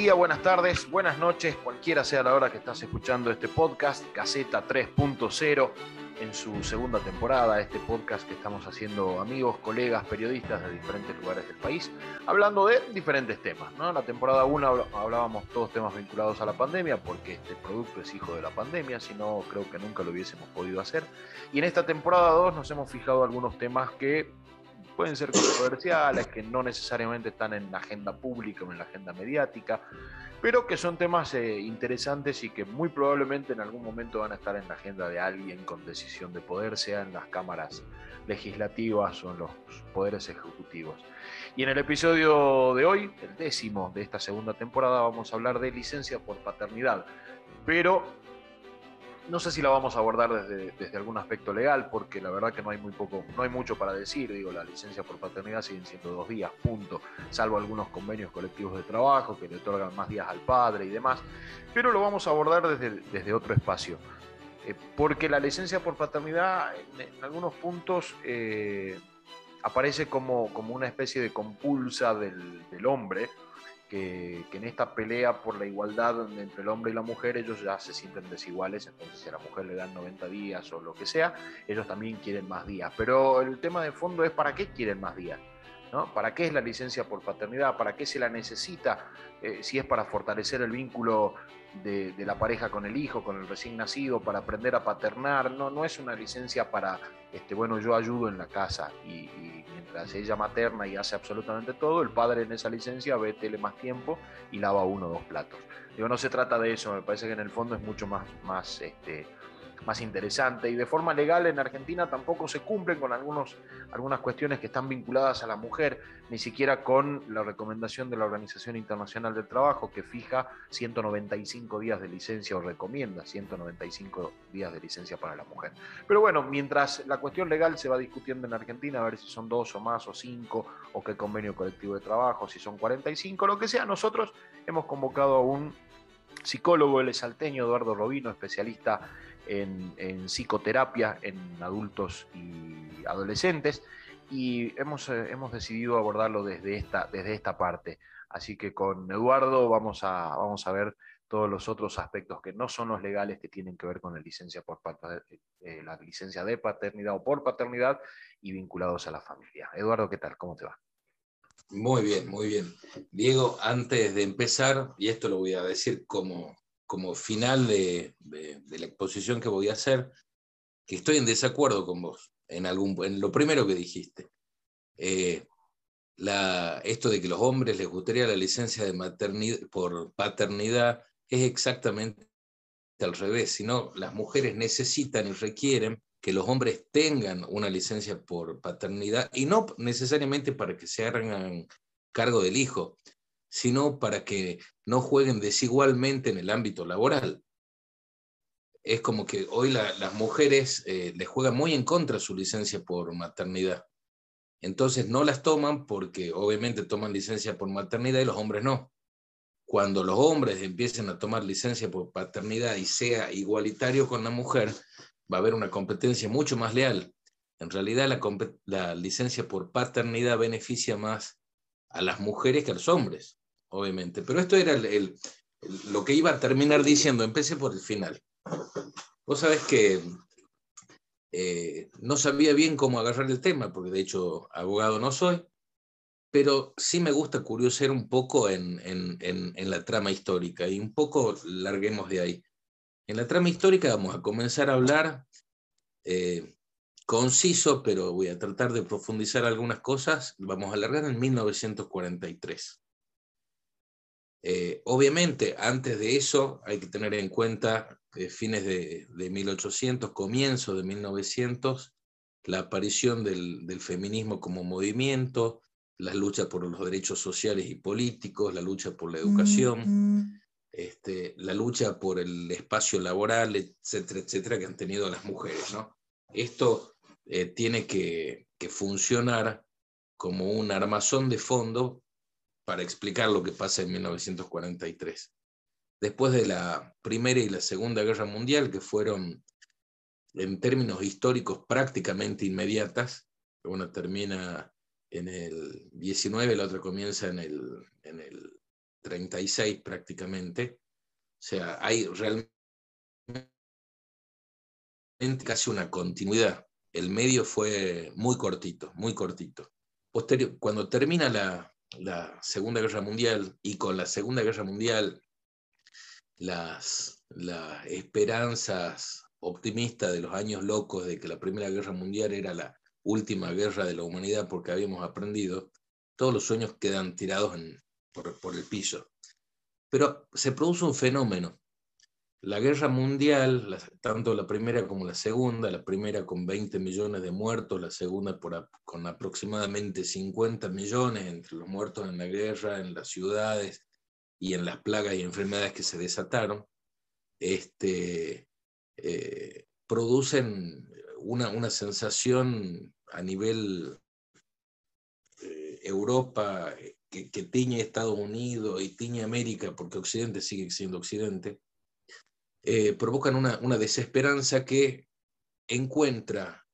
Día, buenas tardes, buenas noches, cualquiera sea la hora que estás escuchando este podcast, Gaceta 3.0 en su segunda temporada, este podcast que estamos haciendo amigos, colegas, periodistas de diferentes lugares del país, hablando de diferentes temas. ¿no? En la temporada 1 hablábamos todos temas vinculados a la pandemia, porque este producto es hijo de la pandemia, si no creo que nunca lo hubiésemos podido hacer. Y en esta temporada 2 nos hemos fijado algunos temas que pueden ser controversiales, que no necesariamente están en la agenda pública o en la agenda mediática, pero que son temas eh, interesantes y que muy probablemente en algún momento van a estar en la agenda de alguien con decisión de poder, sea en las cámaras legislativas o en los poderes ejecutivos. Y en el episodio de hoy, el décimo de esta segunda temporada, vamos a hablar de licencia por paternidad, pero no sé si la vamos a abordar desde, desde, algún aspecto legal, porque la verdad que no hay muy poco, no hay mucho para decir. Digo, la licencia por paternidad siguen siendo dos días, punto, salvo algunos convenios colectivos de trabajo que le otorgan más días al padre y demás. Pero lo vamos a abordar desde, desde otro espacio. Eh, porque la licencia por paternidad en, algunos puntos eh, aparece como, como una especie de compulsa del, del hombre que, en esta pelea por la igualdad entre el hombre y la mujer ellos ya se sienten desiguales, entonces si a la mujer le dan 90 días o lo que sea, ellos también quieren más días. Pero el tema de fondo es para qué quieren más días. ¿no? ¿Para qué es la licencia por paternidad? ¿Para qué se la necesita? Eh, si es para fortalecer el vínculo de, la pareja con el hijo, con el recién nacido, para aprender a paternar. No, no es una licencia para, este, bueno, yo ayudo en la casa y, mientras ella materna y hace absolutamente todo, el padre en esa licencia ve tele más tiempo y lava uno o dos platos. Digo, no se trata de eso, me parece que en el fondo es mucho más, más este, más interesante. Y de forma legal en Argentina tampoco se cumplen con algunos, algunas cuestiones que están vinculadas a la mujer, ni siquiera con la recomendación de la Organización Internacional del Trabajo, que fija 195 días de licencia o recomienda 195 días de licencia para la mujer. Pero bueno, mientras la cuestión legal se va discutiendo en Argentina, a ver si son dos o más o cinco, o qué convenio colectivo de trabajo, si son 45, lo que sea, nosotros hemos convocado a un psicólogo, el salteño Eduardo Robino, especialista en, psicoterapia en adultos y adolescentes y hemos, eh, hemos decidido abordarlo desde esta, desde esta parte. Así que con Eduardo vamos a, vamos a ver todos los otros aspectos que no son los legales que tienen que ver con la licencia, por, eh, la licencia de paternidad o por paternidad y vinculados a la familia. Eduardo, ¿qué tal? ¿Cómo te va? Muy bien, muy bien. Diego, antes de empezar, y esto lo voy a decir como, como final de, la exposición que voy a hacer, que estoy en desacuerdo con vos en, algún, en lo primero que dijiste. Eh, la, esto de que los hombres les gustaría la licencia de maternidad, por paternidad es exactamente al revés, sino las mujeres necesitan y requieren que los hombres tengan una licencia por paternidad y no necesariamente para que se hagan cargo del hijo, sino para que no jueguen desigualmente en el ámbito laboral. Es como que hoy las mujeres eh, les juegan muy en contra su licencia por maternidad. Entonces no las toman porque obviamente toman licencia por maternidad y los hombres no. Cuando los hombres empiecen a tomar licencia por paternidad y sea igualitario con la mujer, va a haber una competencia mucho más leal. En realidad la licencia por paternidad beneficia más a las mujeres que a los hombres obviamente. Pero esto era el, lo que iba a terminar diciendo. Empecé por el final. Vos sabés que eh, no sabía bien cómo agarrar el tema, porque de hecho abogado no soy, pero sí me gusta curiosear un poco en, en, la trama histórica y un poco larguemos de ahí. En la trama histórica vamos a comenzar a hablar eh, conciso, pero voy a tratar de profundizar algunas cosas. Vamos a alargar en 1943. Eh, obviamente, antes de eso hay que tener en cuenta fines de, 1800, comienzo de 1900, la aparición del, feminismo como movimiento, la lucha por los derechos sociales y políticos, la lucha por la educación, este, la lucha por el espacio laboral, etcétera, etcétera, que han tenido las mujeres. ¿no? Esto eh, tiene que, que funcionar como un armazón de fondo para explicar lo que pasa en 1943. Después de la Primera y la Segunda Guerra Mundial, que fueron en términos históricos prácticamente inmediatas, una termina en el 19, la otra comienza en el, en el 36 prácticamente, o sea, hay realmente casi una continuidad. El medio fue muy cortito, muy cortito. Posterior, cuando termina la, la Segunda Guerra Mundial y con la Segunda Guerra Mundial las, las esperanzas optimistas de los años locos de que la Primera Guerra Mundial era la última guerra de la humanidad porque habíamos aprendido, todos los sueños quedan tirados por, por el piso. Pero se produce un fenómeno. La guerra mundial, tanto la primera como la segunda, la primera con 20 millones de muertos, la segunda con aproximadamente 50 millones entre los muertos en la guerra, en las ciudades y en las plagas y enfermedades que se desataron, este, eh, producen una, una, sensación a nivel eh, Europa que, tiñe Estados Unidos y tiñe América, porque Occidente sigue siendo Occidente, eh, provocan una, una desesperanza que encuentra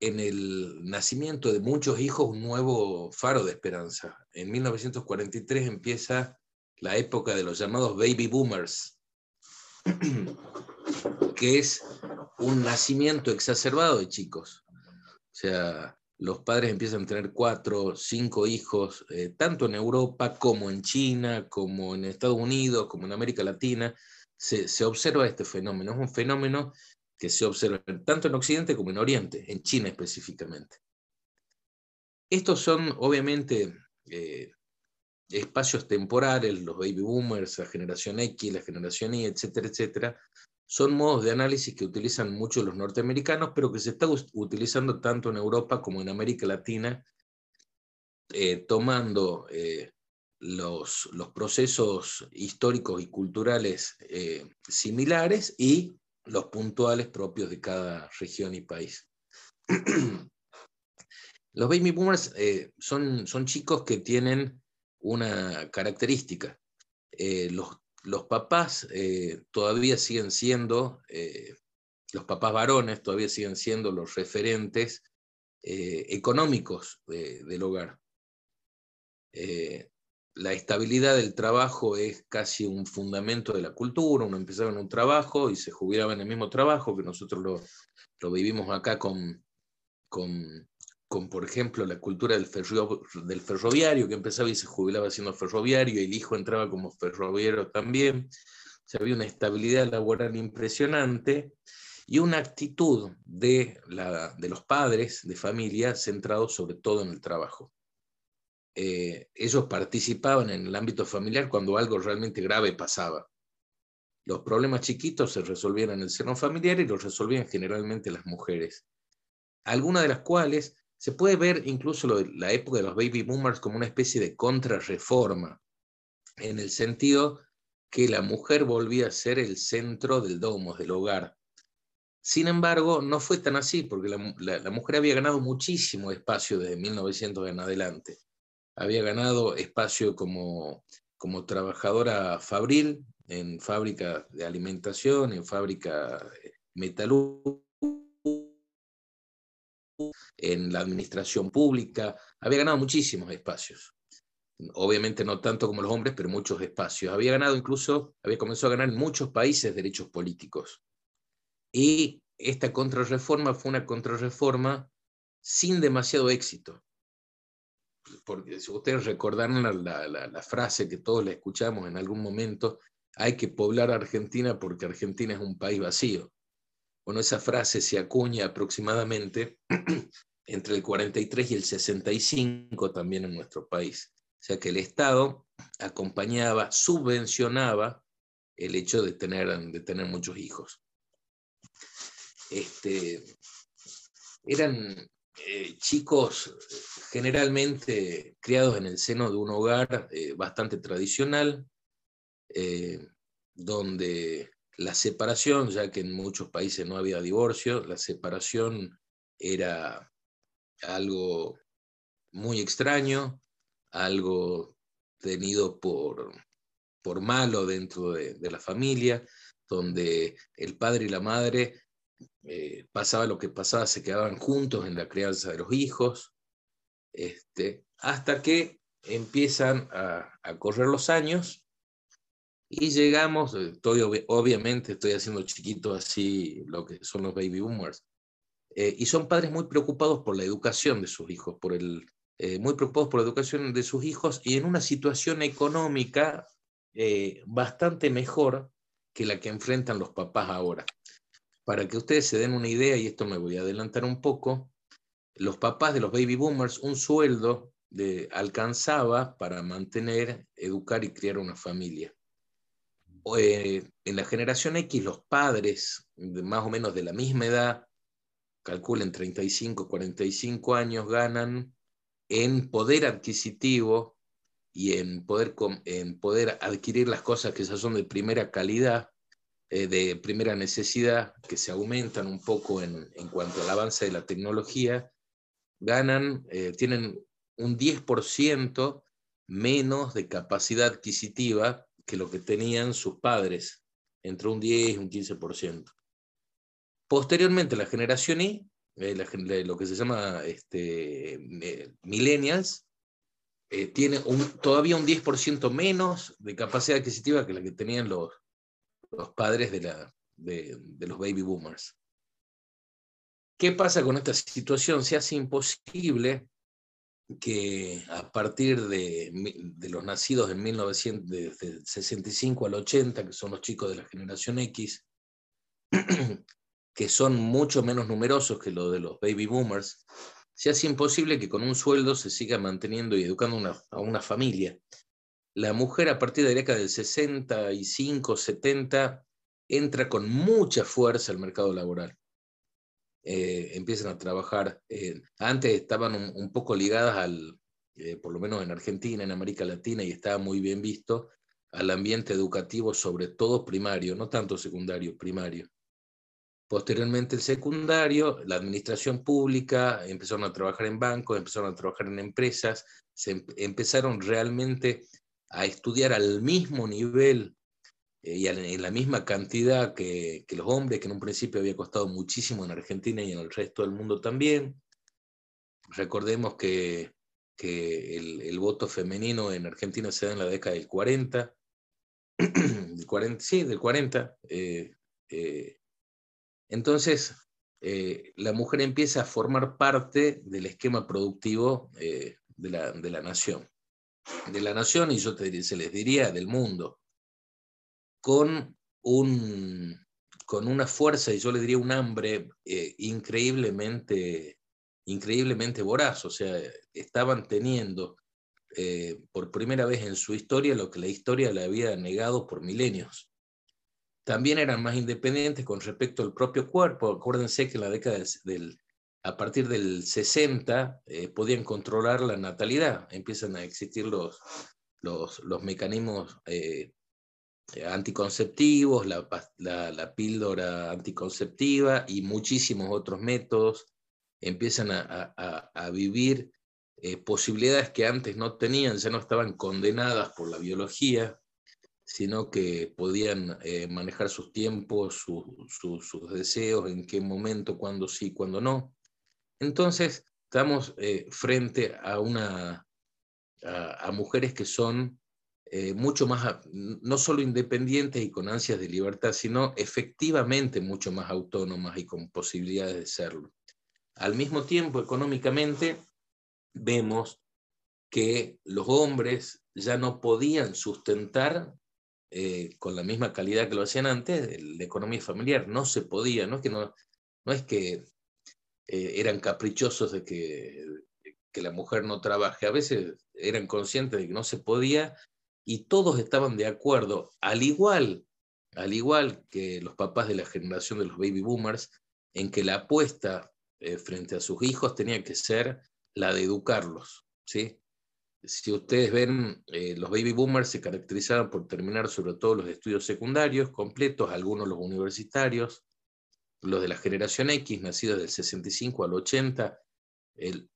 en el nacimiento de muchos hijos un nuevo faro de esperanza. En 1943 empieza la época de los llamados baby boomers, que es un nacimiento exacerbado de chicos. O sea, los padres empiezan a tener cuatro, cinco hijos, eh, tanto en Europa como en China, como en Estados Unidos, como en América Latina. Se, se observa este fenómeno. Es un fenómeno que se observa tanto en Occidente como en Oriente, en China específicamente. Estos son, obviamente, eh, espacios temporales, los baby boomers, la generación X, la generación Y, etcétera, etcétera, son modos de análisis que utilizan mucho los norteamericanos, pero que se está utilizando tanto en Europa como en América Latina, eh, tomando eh, los, los, procesos históricos y culturales eh, similares y los puntuales propios de cada región y país. los baby boomers son, son chicos que tienen una característica. los los papás eh, todavía siguen siendo, eh, los papás varones todavía siguen siendo los referentes eh, económicos del hogar. La estabilidad del trabajo es casi un fundamento de la cultura. Uno empezaba en un trabajo y se jubilaba en el mismo trabajo, que nosotros lo, lo vivimos acá con, con con, por ejemplo, la cultura del, del ferroviario, que empezaba y se jubilaba siendo ferroviario, y el hijo entraba como ferroviario también. O había una estabilidad laboral impresionante y una actitud de, la, de los padres de familia centrado sobre todo en el trabajo. Eh, ellos participaban en el ámbito familiar cuando algo realmente grave pasaba. Los problemas chiquitos se resolvían en el seno familiar y los resolvían generalmente las mujeres, algunas de las cuales se puede ver incluso la época de los baby boomers como una especie de contrarreforma, en el sentido que la mujer volvía a ser el centro del domo, del hogar. Sin embargo, no fue tan así, porque la, mujer había ganado muchísimo espacio desde 1900 en adelante. Había ganado espacio como, como trabajadora fabril en fábrica de alimentación, en fábrica metalúrgica en la administración pública, había ganado muchísimos espacios. Obviamente no tanto como los hombres, pero muchos espacios. Había ganado incluso, había comenzado a ganar en muchos países derechos políticos. Y esta contrarreforma fue una contrarreforma sin demasiado éxito. Porque si ustedes recordaron la, la frase que todos la escuchamos en algún momento, hay que poblar Argentina porque Argentina es un país vacío. Bueno, esa frase se acuña aproximadamente entre el 43 y el 65 también en nuestro país. O sea que el Estado acompañaba, subvencionaba el hecho de tener, de tener muchos hijos. Este, eran eh, chicos generalmente criados en el seno de un hogar eh, bastante tradicional, eh, donde la separación, ya que en muchos países no había divorcio, la separación era algo muy extraño, algo tenido por, por malo dentro de, la familia, donde el padre y la madre eh, pasaba lo que pasaba, se quedaban juntos en la crianza de los hijos, este, hasta que empiezan a, correr los años y llegamos, estoy, obviamente estoy haciendo chiquito así lo que son los baby boomers, eh, y son padres muy preocupados por la educación de sus hijos, por el, eh, muy preocupados por la educación de sus hijos y en una situación económica eh, bastante mejor que la que enfrentan los papás ahora. Para que ustedes se den una idea, y esto me voy a adelantar un poco, los papás de los baby boomers un sueldo alcanzaba para mantener, educar y criar una familia. en la generación X, los padres de más o menos de la misma edad calculen 35, 45 años, ganan en poder adquisitivo y en poder, en poder adquirir las cosas que son de primera calidad, eh, de primera necesidad, que se aumentan un poco en, en cuanto al avance de la tecnología, ganan, eh, tienen un 10% menos de capacidad adquisitiva que lo que tenían sus padres, entre un 10 y un 15%. Posteriormente, la generación Y, eh, lo que se llama este, millennials, tiene todavía un 10% menos de capacidad adquisitiva que la que tenían los, los padres de, los baby boomers. ¿Qué pasa con esta situación? Se hace imposible que a partir de, de los nacidos en 1965 al 80, que son los chicos de la generación X, que son mucho menos numerosos que los de los baby boomers, se hace imposible que con un sueldo se siga manteniendo y educando a una familia. La mujer a partir de la década del 65, 70, entra con mucha fuerza al mercado laboral. Eh, empiezan a trabajar. Eh, antes estaban un, poco ligadas al, eh, por lo menos en Argentina, en América Latina, y estaba muy bien visto, al ambiente educativo, sobre todo primario, no tanto secundario, primario. Posteriormente el secundario, la administración pública, empezaron a trabajar en bancos, empezaron a trabajar en empresas, se em, empezaron realmente a estudiar al mismo nivel eh, y en la misma cantidad que, los hombres, que en un principio había costado muchísimo en Argentina y en el resto del mundo también. Recordemos que, el, voto femenino en Argentina se da en la década del 40, del 40 sí, del 40. Entonces, eh, la mujer empieza a formar parte del esquema productivo eh, de, la, nación. De la nación, y yo se les diría del mundo, con, un, con una fuerza, y yo le diría un hambre eh, increíblemente, increíblemente voraz. O sea, estaban teniendo por primera vez en su historia lo que la historia le había negado por milenios también eran más independientes con respecto al propio cuerpo. Acuérdense que en la década del, a partir del 60 eh, podían controlar la natalidad, empiezan a existir los, los, los mecanismos eh, anticonceptivos, la, la, píldora anticonceptiva y muchísimos otros métodos, empiezan a, a, a vivir eh, posibilidades que antes no tenían, ya no estaban condenadas por la biología, sino que podían manejar sus tiempos, sus deseos, en qué momento, cuándo sí, cuándo no. Entonces, estamos eh, frente a, una, a, mujeres que son eh, mucho más, no solo independientes y con ansias de libertad, sino efectivamente mucho más autónomas y con posibilidades de serlo. Al mismo tiempo, económicamente, vemos que los hombres ya no podían sustentar eh, con la misma calidad que lo hacían antes, la economía familiar no se podía, no es que, no, no es que eh, eran caprichosos de que, que la mujer no trabaje, a veces eran conscientes de que no se podía y todos estaban de acuerdo, al igual, al igual que los papás de la generación de los baby boomers, en que la apuesta eh, frente a sus hijos tenía que ser la de educarlos, ¿sí? si ustedes ven, eh, los baby boomers se caracterizaban por terminar sobre todo los estudios secundarios completos, algunos los universitarios, los de la generación X, nacidos del 65 al 80,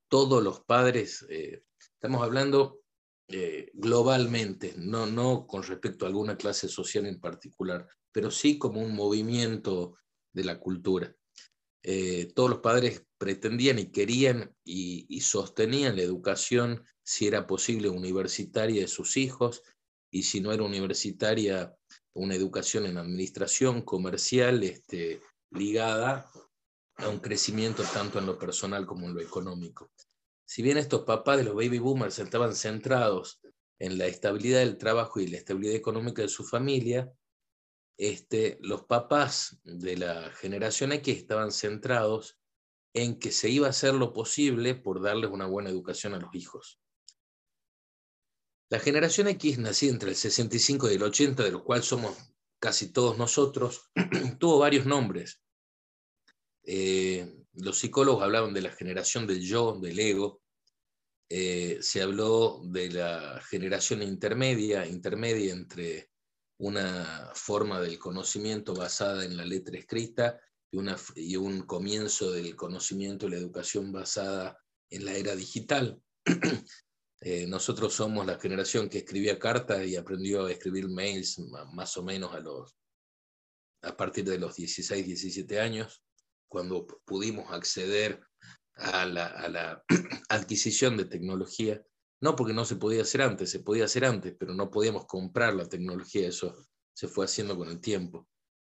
todos los padres, eh, estamos hablando eh, globalmente, no, no con respecto a alguna clase social en particular, pero sí como un movimiento de la cultura. Eh, todos los padres pretendían y querían y, sostenían la educación, si era posible, universitaria de sus hijos, y si no era universitaria, una educación en administración comercial este, ligada a un crecimiento tanto en lo personal como en lo económico. Si bien estos papás de los baby boomers estaban centrados en la estabilidad del trabajo y la estabilidad económica de su familia, este, los papás de la generación X estaban centrados en que se iba a hacer lo posible por darles una buena educación a los hijos. La generación X, nacida entre el 65 y el 80, de lo cual somos casi todos nosotros, tuvo varios nombres. Eh, los psicólogos hablaban de la generación del yo, del ego. Eh, se habló de la generación intermedia, intermedia entre una forma del conocimiento basada en la letra escrita y, una, y un comienzo del conocimiento y la educación basada en la era digital. Eh, nosotros somos la generación que escribía cartas y aprendió a escribir mails más o menos a, los, a partir de los 16, 17 años cuando pudimos acceder a la, adquisición de tecnología, no porque no se podía hacer antes, se podía hacer antes, pero no podíamos comprar la tecnología, eso se fue haciendo con el tiempo.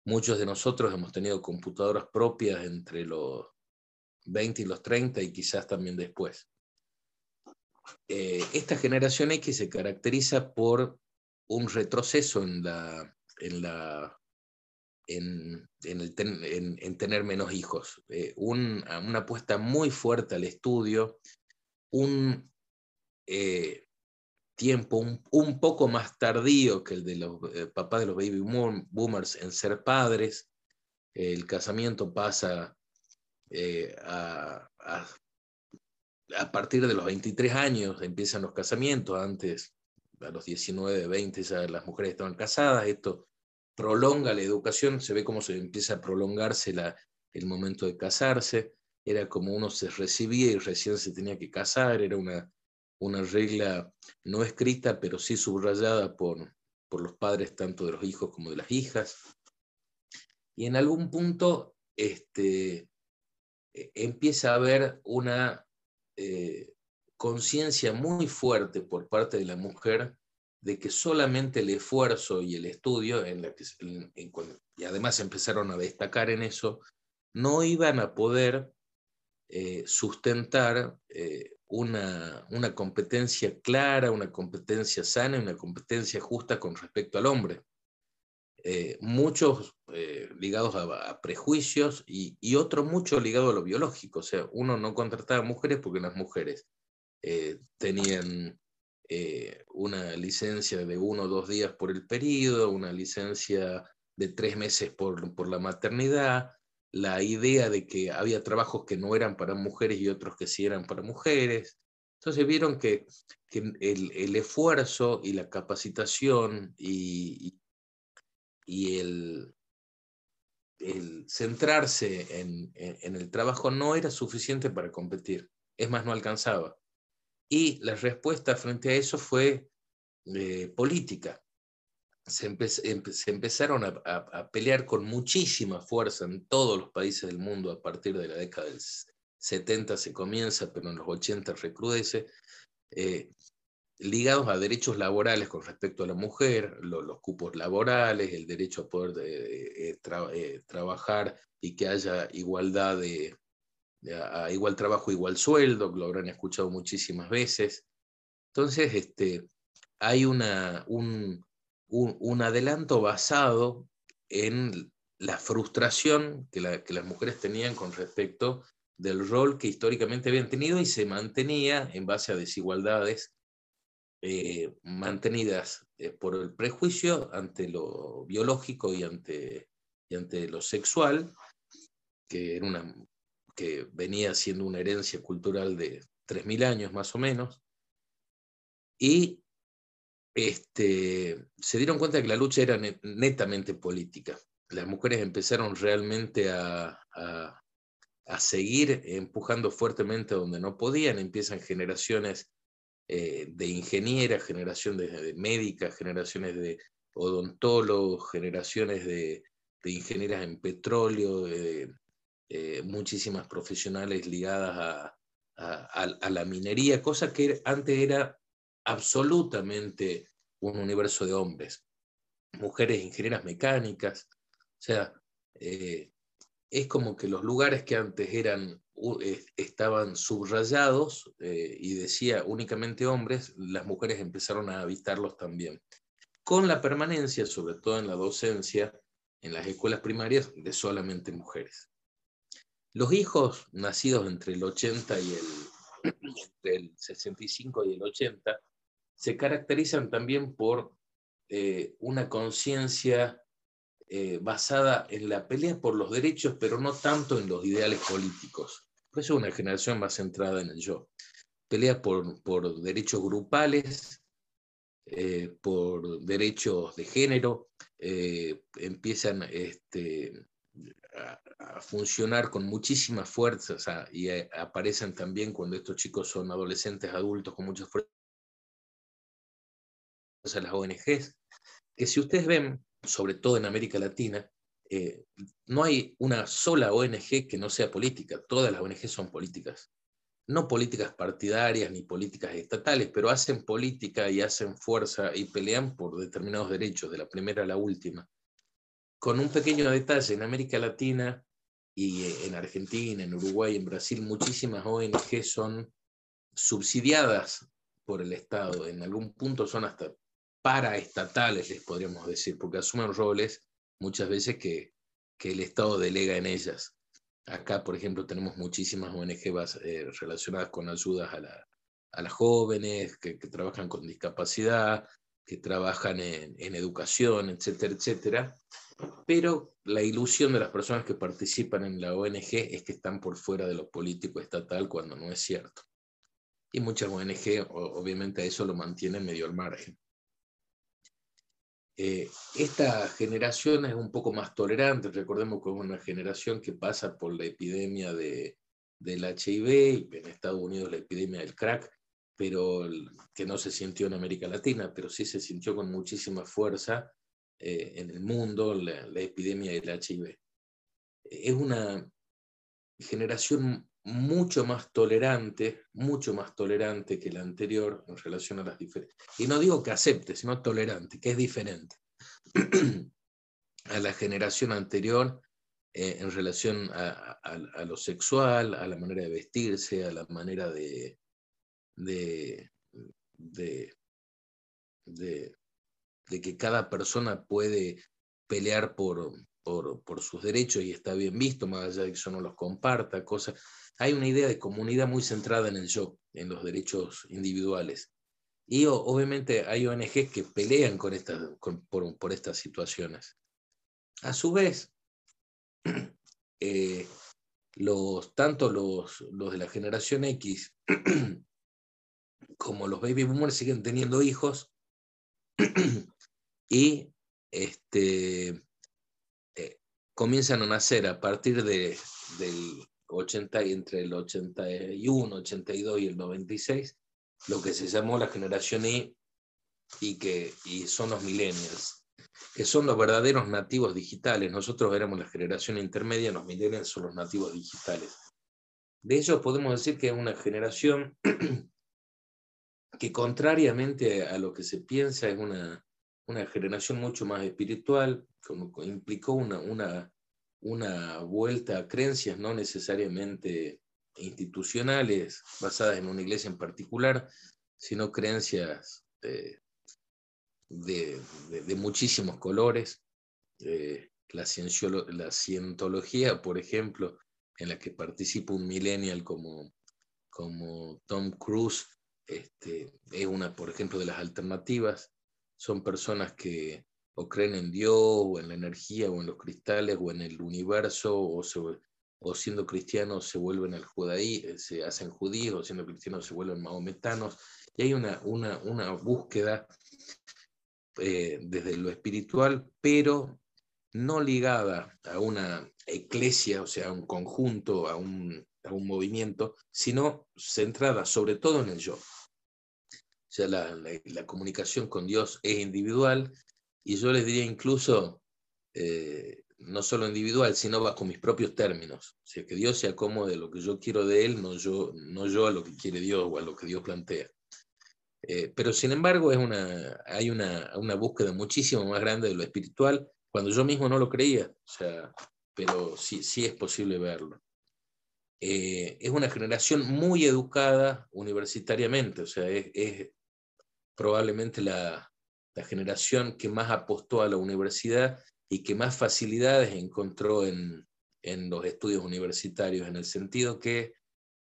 Muchos de nosotros hemos tenido computadoras propias entre los 20 y los 30 y quizás también después. Eh, esta generación X se caracteriza por un retroceso en la, en la en, en, tener menos hijos. Eh, una apuesta muy fuerte al estudio, un eh, tiempo un, poco más tardío que el de los eh, papás de los baby boomers en ser padres. El casamiento pasa a, a, a, partir de los 23 años, empiezan los casamientos, antes a los 19, 20 ya las mujeres estaban casadas, esto prolonga la educación, se ve cómo se empieza a prolongarse la, el momento de casarse, era como uno se recibía y recién se tenía que casar, era una, una regla no escrita, pero sí subrayada por, por los padres tanto de los hijos como de las hijas. Y en algún punto este, e, empieza a haber una eh, conciencia muy fuerte por parte de la mujer de que solamente el esfuerzo y el estudio, en la que, y además empezaron a destacar en eso, no iban a poder eh, sustentar eh, una, una, competencia clara, una competencia sana, una competencia justa con respecto al hombre. Eh, muchos ligados a, prejuicios y, y, otros muchos ligados a lo biológico. O sea, uno no contrataba mujeres porque las mujeres tenían eh, una licencia de uno o dos días por el periodo, una licencia de tres meses por, por la maternidad, la idea de que había trabajos que no eran para mujeres y otros que sí eran para mujeres. Entonces vieron que, que el, el, esfuerzo y la capacitación y, y el, el centrarse en, en, el trabajo no era suficiente para competir. Es más, no alcanzaba. Y la respuesta frente a eso fue eh, política. Se, empezaron a, pelear con muchísima fuerza en todos los países del mundo a partir de la década del 70 se comienza, pero en los 80 recrudece, eh, ligados a derechos laborales con respecto a la mujer, los cupos laborales, el derecho a poder eh, trabajar y que haya igualdad de, a igual trabajo, igual sueldo, lo habrán escuchado muchísimas veces. Entonces, este, hay una, un, un, adelanto basado en la frustración que, que, las mujeres tenían con respecto del rol que históricamente habían tenido y se mantenía en base a desigualdades eh, mantenidas eh, por el prejuicio ante lo biológico y ante, y ante lo sexual, que era una que venía siendo una herencia cultural de 3.000 años más o menos, y este, se dieron cuenta de que la lucha era netamente política. Las mujeres empezaron realmente a, a, seguir empujando fuertemente donde no podían, empiezan generaciones eh, de ingenieras, generación de, médicas, generaciones de odontólogos, generaciones de, ingenieras en petróleo, eh, muchísimas profesionales ligadas a, la minería, cosa que antes era absolutamente un universo de hombres. Mujeres ingenieras mecánicas, o sea, eh, es como que los lugares que antes eran, estaban subrayados eh, y decía únicamente hombres, las mujeres empezaron a habitarlos también. Con la permanencia, sobre todo en la docencia, en las escuelas primarias, de solamente mujeres. Los hijos nacidos entre el 80 y el, el 65 y el 80 se caracterizan también por eh, una conciencia eh, basada en la pelea por los derechos, pero no tanto en los ideales políticos. Por es una generación más centrada en el yo. Pelea por, por derechos grupales, eh, por derechos de género, empiezan este, a, funcionar con muchísima fuerza y aparecen también cuando estos chicos son adolescentes, adultos, con mucha fuerza las ONGs, que si ustedes ven, sobre todo en América Latina, eh, no hay una sola ONG que no sea política, todas las ONG son políticas. No políticas partidarias ni políticas estatales, pero hacen política y hacen fuerza y pelean por determinados derechos, de la primera a la última con un pequeño detalle, en América Latina y eh, en Argentina, en Uruguay, en Brasil, muchísimas ONG son subsidiadas por el Estado, en algún punto son hasta paraestatales, les podríamos decir, porque asumen roles muchas veces que, el Estado delega en ellas. Acá, por ejemplo, tenemos muchísimas ONG eh, relacionadas con ayudas a, las jóvenes que, trabajan con discapacidad, que trabajan en, en educación, etcétera, etcétera, pero la ilusión de las personas que participan en la ONG es que están por fuera de lo político estatal cuando no es cierto. Y muchas ONG obviamente a eso lo mantienen medio al margen. Eh, esta generación es un poco más tolerante, recordemos que es una generación que pasa por la epidemia de, del HIV en Estados Unidos la epidemia del crack, pero que no se sintió en América Latina, pero sí se sintió con muchísima fuerza eh, en el mundo la, epidemia del HIV. Es una generación mucho más tolerante, mucho más tolerante que la anterior en relación a las diferencias. Y no digo que acepte, sino tolerante, que es diferente a la generación anterior eh, en relación a, lo sexual, a la manera de vestirse, a la manera de, de, de que cada persona puede pelear por, por, sus derechos y está bien visto, más allá de que eso no los comparta, cosas. Hay una idea de comunidad muy centrada en el yo, en los derechos individuales. Y obviamente hay ONGs que pelean con por, estas situaciones. A su vez, eh, los, tanto los, los de la generación X como los baby boomers siguen teniendo hijos y este, eh, comienzan a nacer a partir de, del 80 y entre el 81, 82 y el 96, lo que se llamó la generación Y y que y son los millennials, que son los verdaderos nativos digitales. Nosotros éramos la generación intermedia, los millennials son los nativos digitales. De ellos podemos decir que es una generación que contrariamente a lo que se piensa es una, una generación mucho más espiritual, como implicó una, una, una vuelta a creencias no necesariamente institucionales basadas en una iglesia en particular, sino creencias de, de, muchísimos colores. Eh, la, la cientología, por ejemplo, en la que participa un millennial como, como Tom Cruise, este, es una, por ejemplo, de las alternativas son personas que o creen en Dios, o en la energía, o en los cristales, o en el universo, o, o siendo cristianos se vuelven al judaí, eh, se hacen judíos, o siendo cristianos se vuelven mahometanos. Y hay una, una, una búsqueda eh, desde lo espiritual, pero no ligada a una eclesia, o sea, a un conjunto, a un, a un movimiento, sino centrada sobre todo en el yo. Ya la, comunicación con Dios es individual, y yo les diría incluso, eh, no solo individual, sino bajo mis propios términos. O sea, que Dios se acomode lo que yo quiero de Él, no yo, no yo a lo que quiere Dios o a lo que Dios plantea. Eh, pero sin embargo es una, hay una, una, búsqueda muchísimo más grande de lo espiritual, cuando yo mismo no lo creía, o sea, pero sí, sí es posible verlo. Eh, es una generación muy educada universitariamente, o sea, es, probablemente la, la, generación que más apostó a la universidad y que más facilidades encontró en, en los estudios universitarios, en el sentido que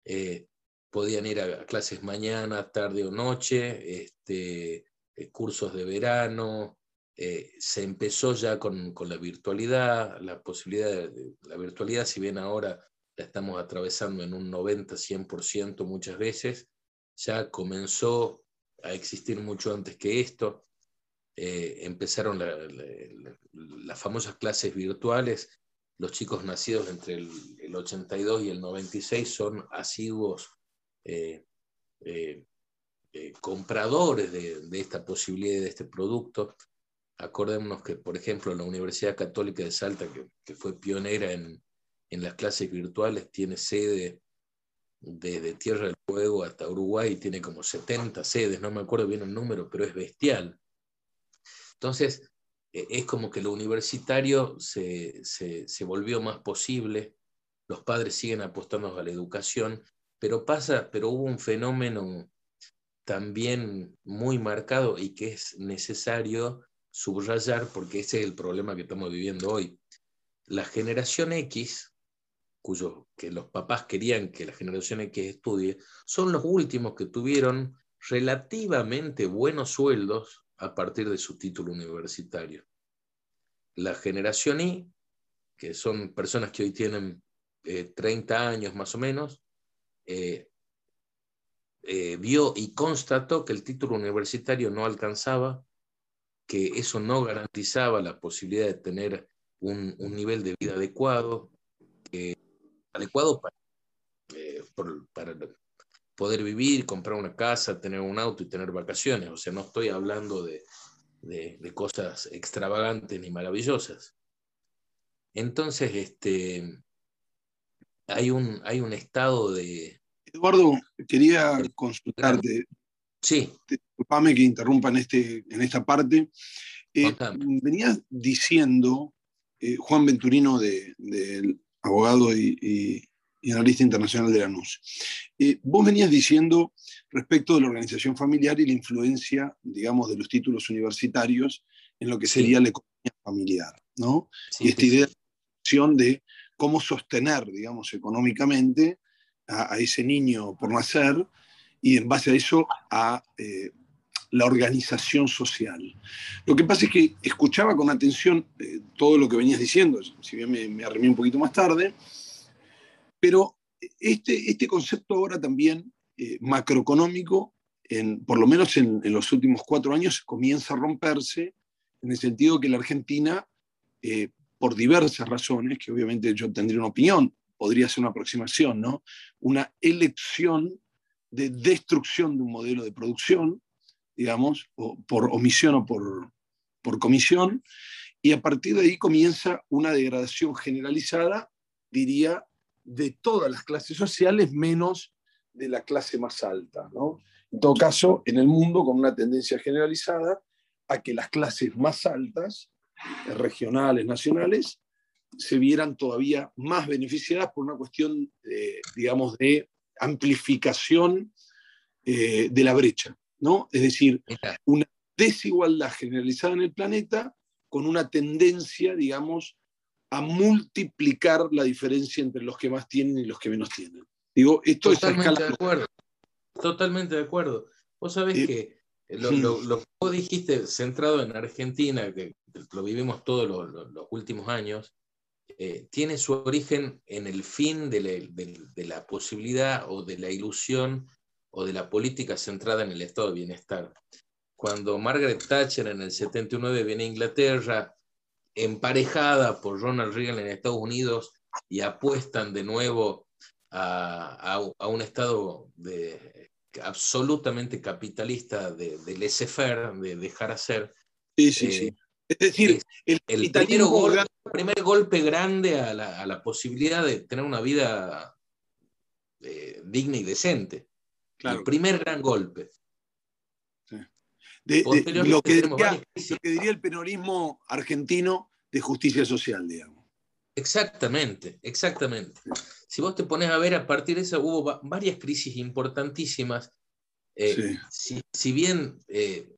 eh, podían ir a clases mañana, tarde o noche, este, eh, cursos de verano, eh, se empezó ya con, con, la virtualidad, la posibilidad de la virtualidad, si bien ahora la estamos atravesando en un 90-100% muchas veces, ya comenzó a existir mucho antes que esto. Eh, empezaron las famosas clases virtuales. Los chicos nacidos entre el, el 82 y el 96 son asiduos eh, eh, compradores de, esta posibilidad, de este producto. Acordémonos que, por ejemplo, la Universidad Católica de Salta, que, fue pionera en, las clases virtuales, tiene sede desde Tierra del Fuego hasta Uruguay, tiene como 70 sedes, no me acuerdo bien el número, pero es bestial. Entonces, es como que lo universitario se, se, volvió más posible, los padres siguen apostando a la educación pero pasa, pero hubo un fenómeno también muy marcado y que es necesario subrayar porque ese es el problema que estamos viviendo hoy. La generación X, cuyo que los papás querían que la generación X estudie, son los últimos que tuvieron relativamente buenos sueldos a partir de su título universitario. La generación Y, que son personas que hoy tienen 30 eh, años más o menos, eh, eh, vio y constató que el título universitario no alcanzaba, que eso no garantizaba la posibilidad de tener un, nivel de vida adecuado, adecuado para, eh, para poder vivir, comprar una casa, tener un auto y tener vacaciones. O sea, no estoy hablando de, de cosas extravagantes ni maravillosas. Entonces, este, hay un, hay un estado de... Eduardo, quería consultarte. Sí. Disculpame que interrumpa en, este, en esta parte. Eh, venías diciendo, eh, Juan Venturino, del de, abogado y, analista internacional de la NUS, eh, vos venías diciendo respecto de la organización familiar y la influencia, digamos, de los títulos universitarios en lo que sería la economía familiar, ¿no? y esta idea de cómo sostener, digamos, económicamente a, ese niño por nacer y en base a eso a eh, la organización social. Lo que pasa es que escuchaba con atención eh, todo lo que venías diciendo, si bien me, me arremé un poquito más tarde, pero este, este concepto ahora también eh, macroeconómico, en, por lo menos en, en, los últimos cuatro años, comienza a romperse en el sentido que la Argentina por diversas razones, que obviamente yo tendría una opinión, podría ser una aproximación, ¿no? Una elección de destrucción de un modelo de producción, digamos, o por omisión o por, por comisión, y a partir de ahí comienza una degradación generalizada, diría, de todas las clases sociales menos de la clase más alta, ¿no? En todo caso, en el mundo con una tendencia generalizada a que las clases más altas regionales, nacionales, se vieran todavía más beneficiadas por una cuestión, digamos, de amplificación eh, de la brecha, ¿no? Es decir, una desigualdad generalizada en el planeta con una tendencia, digamos, a multiplicar la diferencia entre los que más tienen y los que menos tienen. Digo, esto Totalmente es de acuerdo. Totalmente de acuerdo. Vos sabés que lo, lo, que vos dijiste centrado en Argentina, que lo vivimos todos los, últimos años, eh, tiene su origen en el fin de la, posibilidad o de la ilusión o de la política centrada en el estado de bienestar. Cuando Margaret Thatcher en el 79 viene a Inglaterra, emparejada por Ronald Reagan en Estados Unidos, y apuestan de nuevo a, un estado de, absolutamente capitalista de, de laissez-faire, de dejar hacer. Sí, sí, sí. Eh, es decir, el, el primer golpe grande a la, a la, posibilidad de tener una vida eh, digna y decente. El primer gran golpe. lo, que diría, el penorismo argentino de justicia social, digamos. Exactamente, exactamente. Si vos te pones a ver, a partir de eso hubo varias crisis importantísimas. Eh, si, bien eh,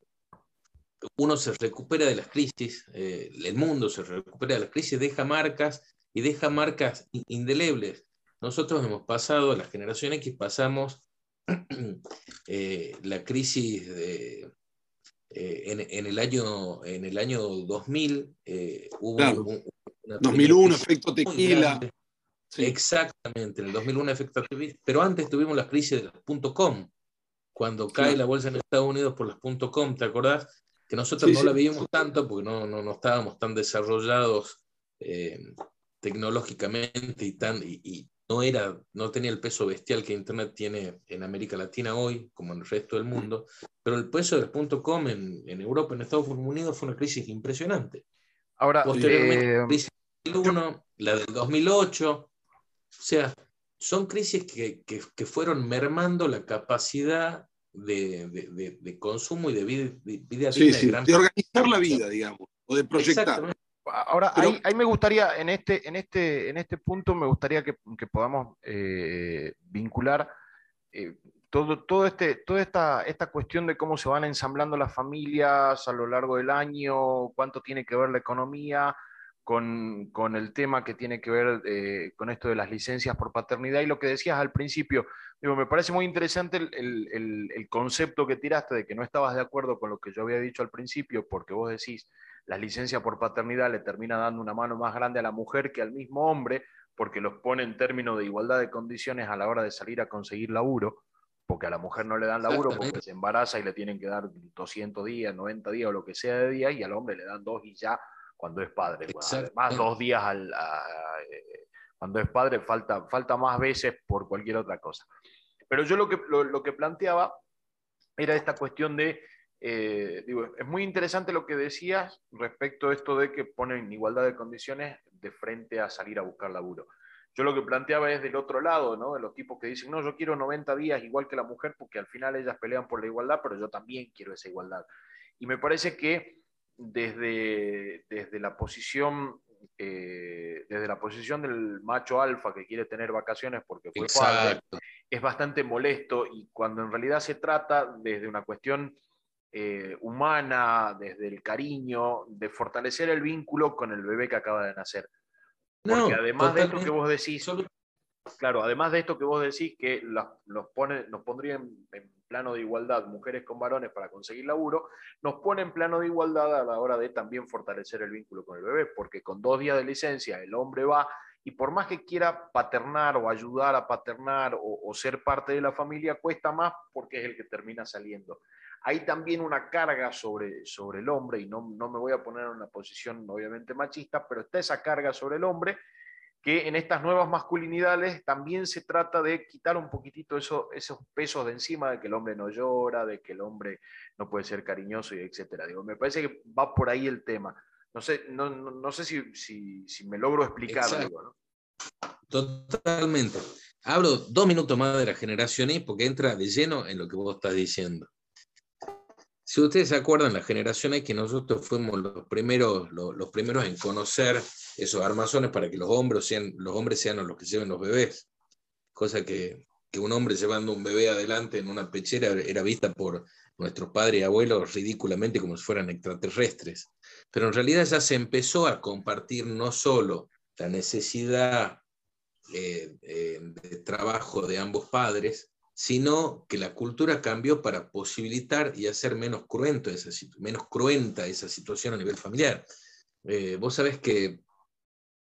uno se recupera de las crisis, el mundo se recupera de las crisis, deja marcas y deja marcas indelebles. Nosotros hemos pasado, la generación X pasamos eh, la crisis de, eh, en, el año, en el año 2000 eh, hubo 2001, efecto tequila. Exactamente, en el 2001 efecto tequila. Pero antes tuvimos la crisis de las .com, cuando cae la bolsa en Estados Unidos por las .com, ¿te acordás? Que nosotros no la vimos tanto porque no, no, no estábamos tan desarrollados tecnológicamente y, tan, y, no, era, no tenía el peso bestial que Internet tiene en América Latina hoy, como en el resto del mundo, pero el peso del punto .com en, en Europa, en Estados Unidos, fue una crisis impresionante. Ahora, Posteriormente, eh, la crisis del 2001, la del 2008, o sea, son crisis que, que, que fueron mermando la capacidad de, de, de, consumo y de vida, vida sí, sí, de, organizar la vida, digamos, o de proyectar. Ahora, ahí, me gustaría, en este, en este, en este punto, me gustaría que, podamos eh, vincular eh, todo, todo este, toda esta, esta cuestión de cómo se van ensamblando las familias a lo largo del año, cuánto tiene que ver la economía con, el tema que tiene que ver eh, con esto de las licencias por paternidad y lo que decías al principio. Digo, me parece muy interesante el, el concepto que tiraste de que no estabas de acuerdo con lo que yo había dicho al principio, porque vos decís la licencia por paternidad le termina dando una mano más grande a la mujer que al mismo hombre, porque los pone en términos de igualdad de condiciones a la hora de salir a conseguir laburo, porque a la mujer no le dan laburo porque se embaraza y le tienen que dar 200 días, 90 días o lo que sea de día, y al hombre le dan dos y ya cuando es padre. además, dos días al, eh, cuando es padre falta, falta más veces por cualquier otra cosa. Pero yo lo que, lo que planteaba era esta cuestión de eh, digo, es muy interesante lo que decías respecto a esto de que ponen igualdad de condiciones de frente a salir a buscar laburo. Yo lo que planteaba es del otro lado, ¿no? De los tipos que dicen, no, yo quiero 90 días igual que la mujer, porque al final ellas pelean por la igualdad, pero yo también quiero esa igualdad. Y me parece que desde, desde la posición eh, desde la posición del macho alfa que quiere tener vacaciones porque fue padre, es bastante molesto y cuando en realidad se trata desde una cuestión eh, humana, desde el cariño, de fortalecer el vínculo con el bebé que acaba de nacer. Porque además de esto que vos decís, claro, además de esto que vos decís, que nos, pone, nos pondría en, plano de igualdad mujeres con varones para conseguir laburo, nos pone en plano de igualdad a la hora de también fortalecer el vínculo con el bebé, porque con dos días de licencia el hombre va y por más que quiera paternar o ayudar a paternar o, o ser parte de la familia, cuesta más porque es el que termina saliendo hay también una carga sobre, sobre el hombre, y no, no me voy a poner en una posición obviamente machista, pero está esa carga sobre el hombre que en estas nuevas masculinidades también se trata de quitar un poquitito eso, esos pesos de encima, de que el hombre no llora, de que el hombre no puede ser cariñoso y etcétera. Digo, me parece que va por ahí el tema. No sé, no, no, sé si, si, si, me logro explicar algo, ¿no? Totalmente. Hablo dos minutos más de la generación Y porque entra de lleno en lo que vos estás diciendo. Si ustedes se acuerdan, la generación que nosotros fuimos los primeros, los, primeros en conocer esos armazones para que los hombres sean los, hombres sean los que lleven los bebés. Cosa que, que un hombre llevando un bebé adelante en una pechera era vista por nuestros padres y abuelos ridículamente como si fueran extraterrestres. Pero en realidad ya se empezó a compartir no solo la necesidad eh, eh, de trabajo de ambos padres, sino que la cultura cambió para posibilitar y hacer menos, cruento esa, menos cruenta esa situación a nivel familiar. Eh, vos sabés que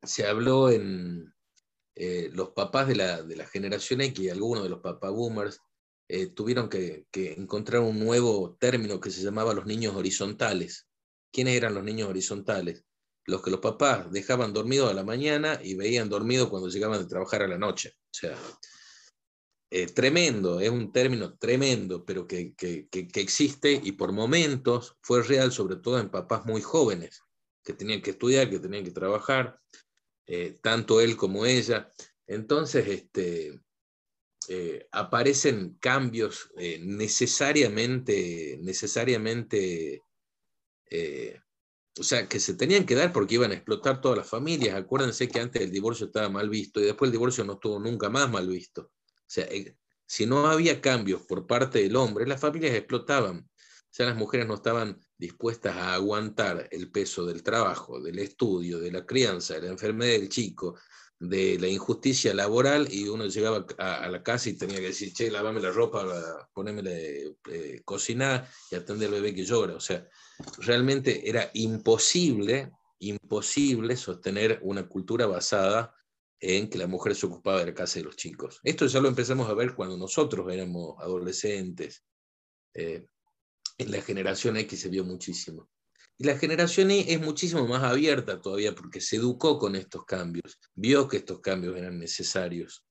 se habló en eh, los papás de la, de la, generación X, algunos de los papá boomers, eh, tuvieron que, que, encontrar un nuevo término que se llamaba los niños horizontales. ¿Quiénes eran los niños horizontales? Los que los papás dejaban dormidos a la mañana y veían dormidos cuando llegaban de trabajar a la noche. O sea, eh, tremendo, es un término tremendo, pero que, que, existe y por momentos fue real, sobre todo en papás muy jóvenes, que tenían que estudiar, que tenían que trabajar, eh, tanto él como ella. Entonces, este, eh, aparecen cambios necesariamente, necesariamente, o sea, que se tenían que dar porque iban a explotar todas las familias. Acuérdense que antes el divorcio estaba mal visto y después el divorcio no estuvo nunca más mal visto. Sea, eh, si no había cambios por parte del hombre, las familias explotaban. O sea, las mujeres no estaban dispuestas a aguantar el peso del trabajo, del estudio, de la crianza, de la enfermedad del chico, de la injusticia laboral y uno llegaba a, la casa y tenía que decir, che, lavame la ropa, ponerme eh, cocinar y atender al bebé que llora. O sea, realmente era imposible, imposible sostener una cultura basada en que la mujer se ocupaba de la casa de los chicos. Esto ya lo empezamos a ver cuando nosotros éramos adolescentes. Eh, en la generación X se vio muchísimo. Y la generación Y es muchísimo más abierta todavía porque se educó con estos cambios, vio que estos cambios eran necesarios.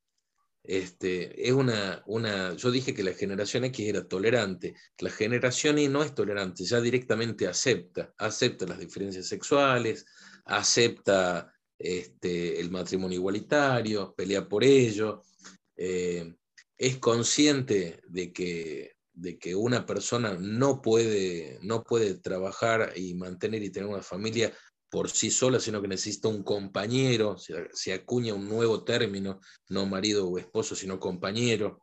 Este, es una, una, yo dije que la generación X era tolerante, la generación Y no es tolerante, ya directamente acepta, acepta las diferencias sexuales, acepta este, el matrimonio igualitario, pelea por ello, eh, es consciente de que, de que una persona no puede, no puede trabajar y mantener y tener una familia por sí sola, sino que necesita un compañero, se, acuña un nuevo término, no marido o esposo, sino compañero.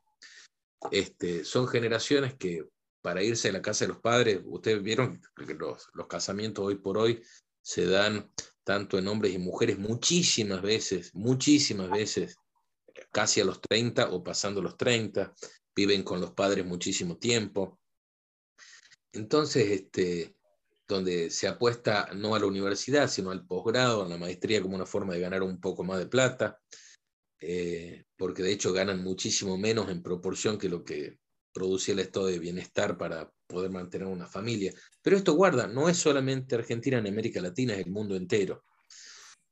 Este, son generaciones que para irse a la casa de los padres, ustedes vieron que los, los casamientos hoy por hoy se dan tanto en hombres y mujeres, muchísimas veces, muchísimas veces, casi a los 30 o pasando los 30, viven con los padres muchísimo tiempo. Entonces, este, donde se apuesta no a la universidad, sino al posgrado, a la maestría como una forma de ganar un poco más de plata, eh, porque de hecho ganan muchísimo menos en proporción que lo que producía el estado de bienestar para poder mantener una familia. Pero esto guarda, no es solamente Argentina en América Latina, es el mundo entero.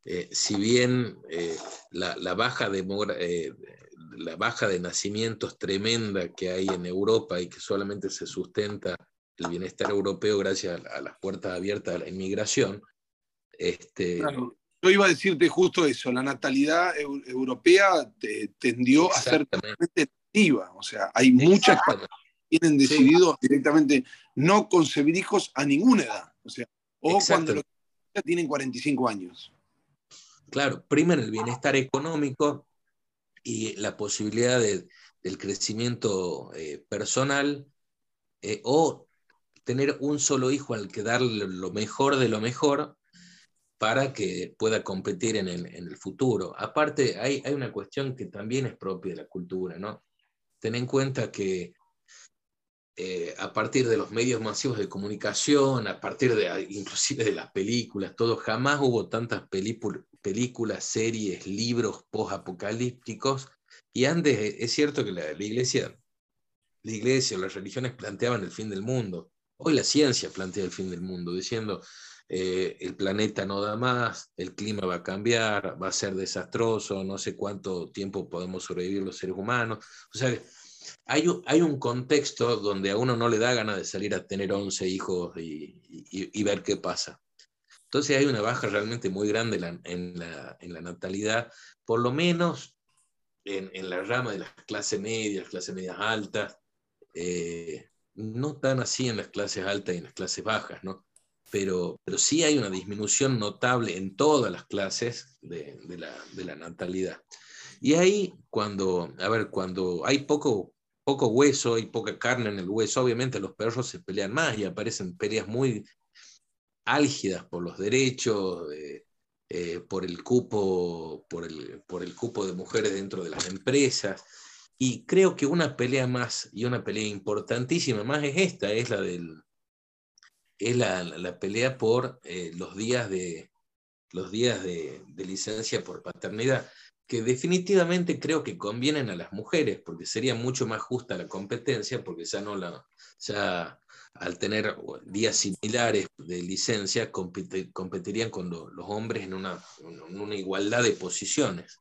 Eh, si bien eh, la, baja de, eh, la baja de nacimientos tremenda que hay en Europa y que solamente se sustenta el bienestar europeo gracias a, las puertas abiertas a la inmigración. Este... Yo iba a decirte justo eso, la natalidad europea tendió a ser activa, o sea, hay muchas tienen decidido directamente no concebir hijos a ninguna edad. O sea, o cuando los tienen 45 años. Claro, primen el bienestar económico y la posibilidad del crecimiento eh, personal eh, o tener un solo hijo al que darle lo mejor de lo mejor para que pueda competir en el, futuro. Aparte, hay, hay, una cuestión que también es propia de la cultura, ¿no? Ten en cuenta que eh, a partir de los medios masivos de comunicación, a partir de inclusive de las películas, todo, jamás hubo tantas películas, series, libros post-apocalípticos. Y antes eh, es cierto que la, iglesia, la iglesia o las religiones planteaban el fin del mundo. Hoy la ciencia plantea el fin del mundo, diciendo eh, el planeta no da más, el clima va a cambiar, va a ser desastroso, no sé cuánto tiempo podemos sobrevivir los seres humanos. O sea, hay, hay un contexto donde a uno no le da ganas de salir a tener 11 hijos y, ver qué pasa. Entonces hay una baja realmente muy grande en, la, natalidad, por lo menos en, la rama de las clases medias, clases medias altas, eh, no tan así en las clases altas y en las clases bajas, ¿no? Pero, pero sí hay una disminución notable en todas las clases de, la, de la natalidad. Y ahí, cuando, a ver, cuando hay poco poco hueso y poca carne en el hueso, obviamente los perros se pelean más y aparecen peleas muy álgidas por los derechos, eh, por, el cupo, por, el, por el cupo de mujeres dentro de las empresas. Y creo que una pelea más y una pelea importantísima más es esta, es la del es la, la pelea por eh, los días de los días de, de licencia por paternidad que definitivamente creo que convienen a las mujeres, porque sería mucho más justa la competencia, porque ya no la, ya al tener días similares de licencia, competirían con los hombres en una, una, igualdad de posiciones.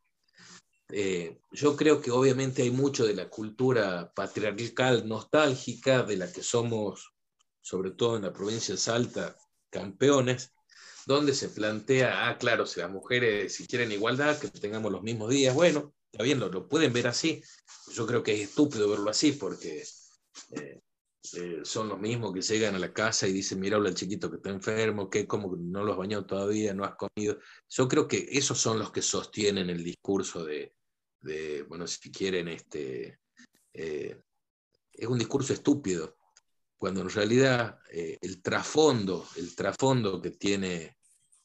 eh, yo creo que obviamente hay mucho de la cultura patriarcal nostálgica de la que somos, sobre todo en la provincia de Salta, campeones, donde se plantea, ah, claro, si las mujeres si quieren igualdad, que tengamos los mismos días, bueno, está bien, lo, pueden ver así. Yo creo que es estúpido verlo así porque eh, eh, son los mismos que llegan a la casa y dicen, mira, hola el chiquito que está enfermo, que como no lo has bañado todavía, no has comido. Yo creo que esos son los que sostienen el discurso de, bueno, si quieren, este, eh, es un discurso estúpido, cuando en realidad el trasfondo, el trasfondo que tiene,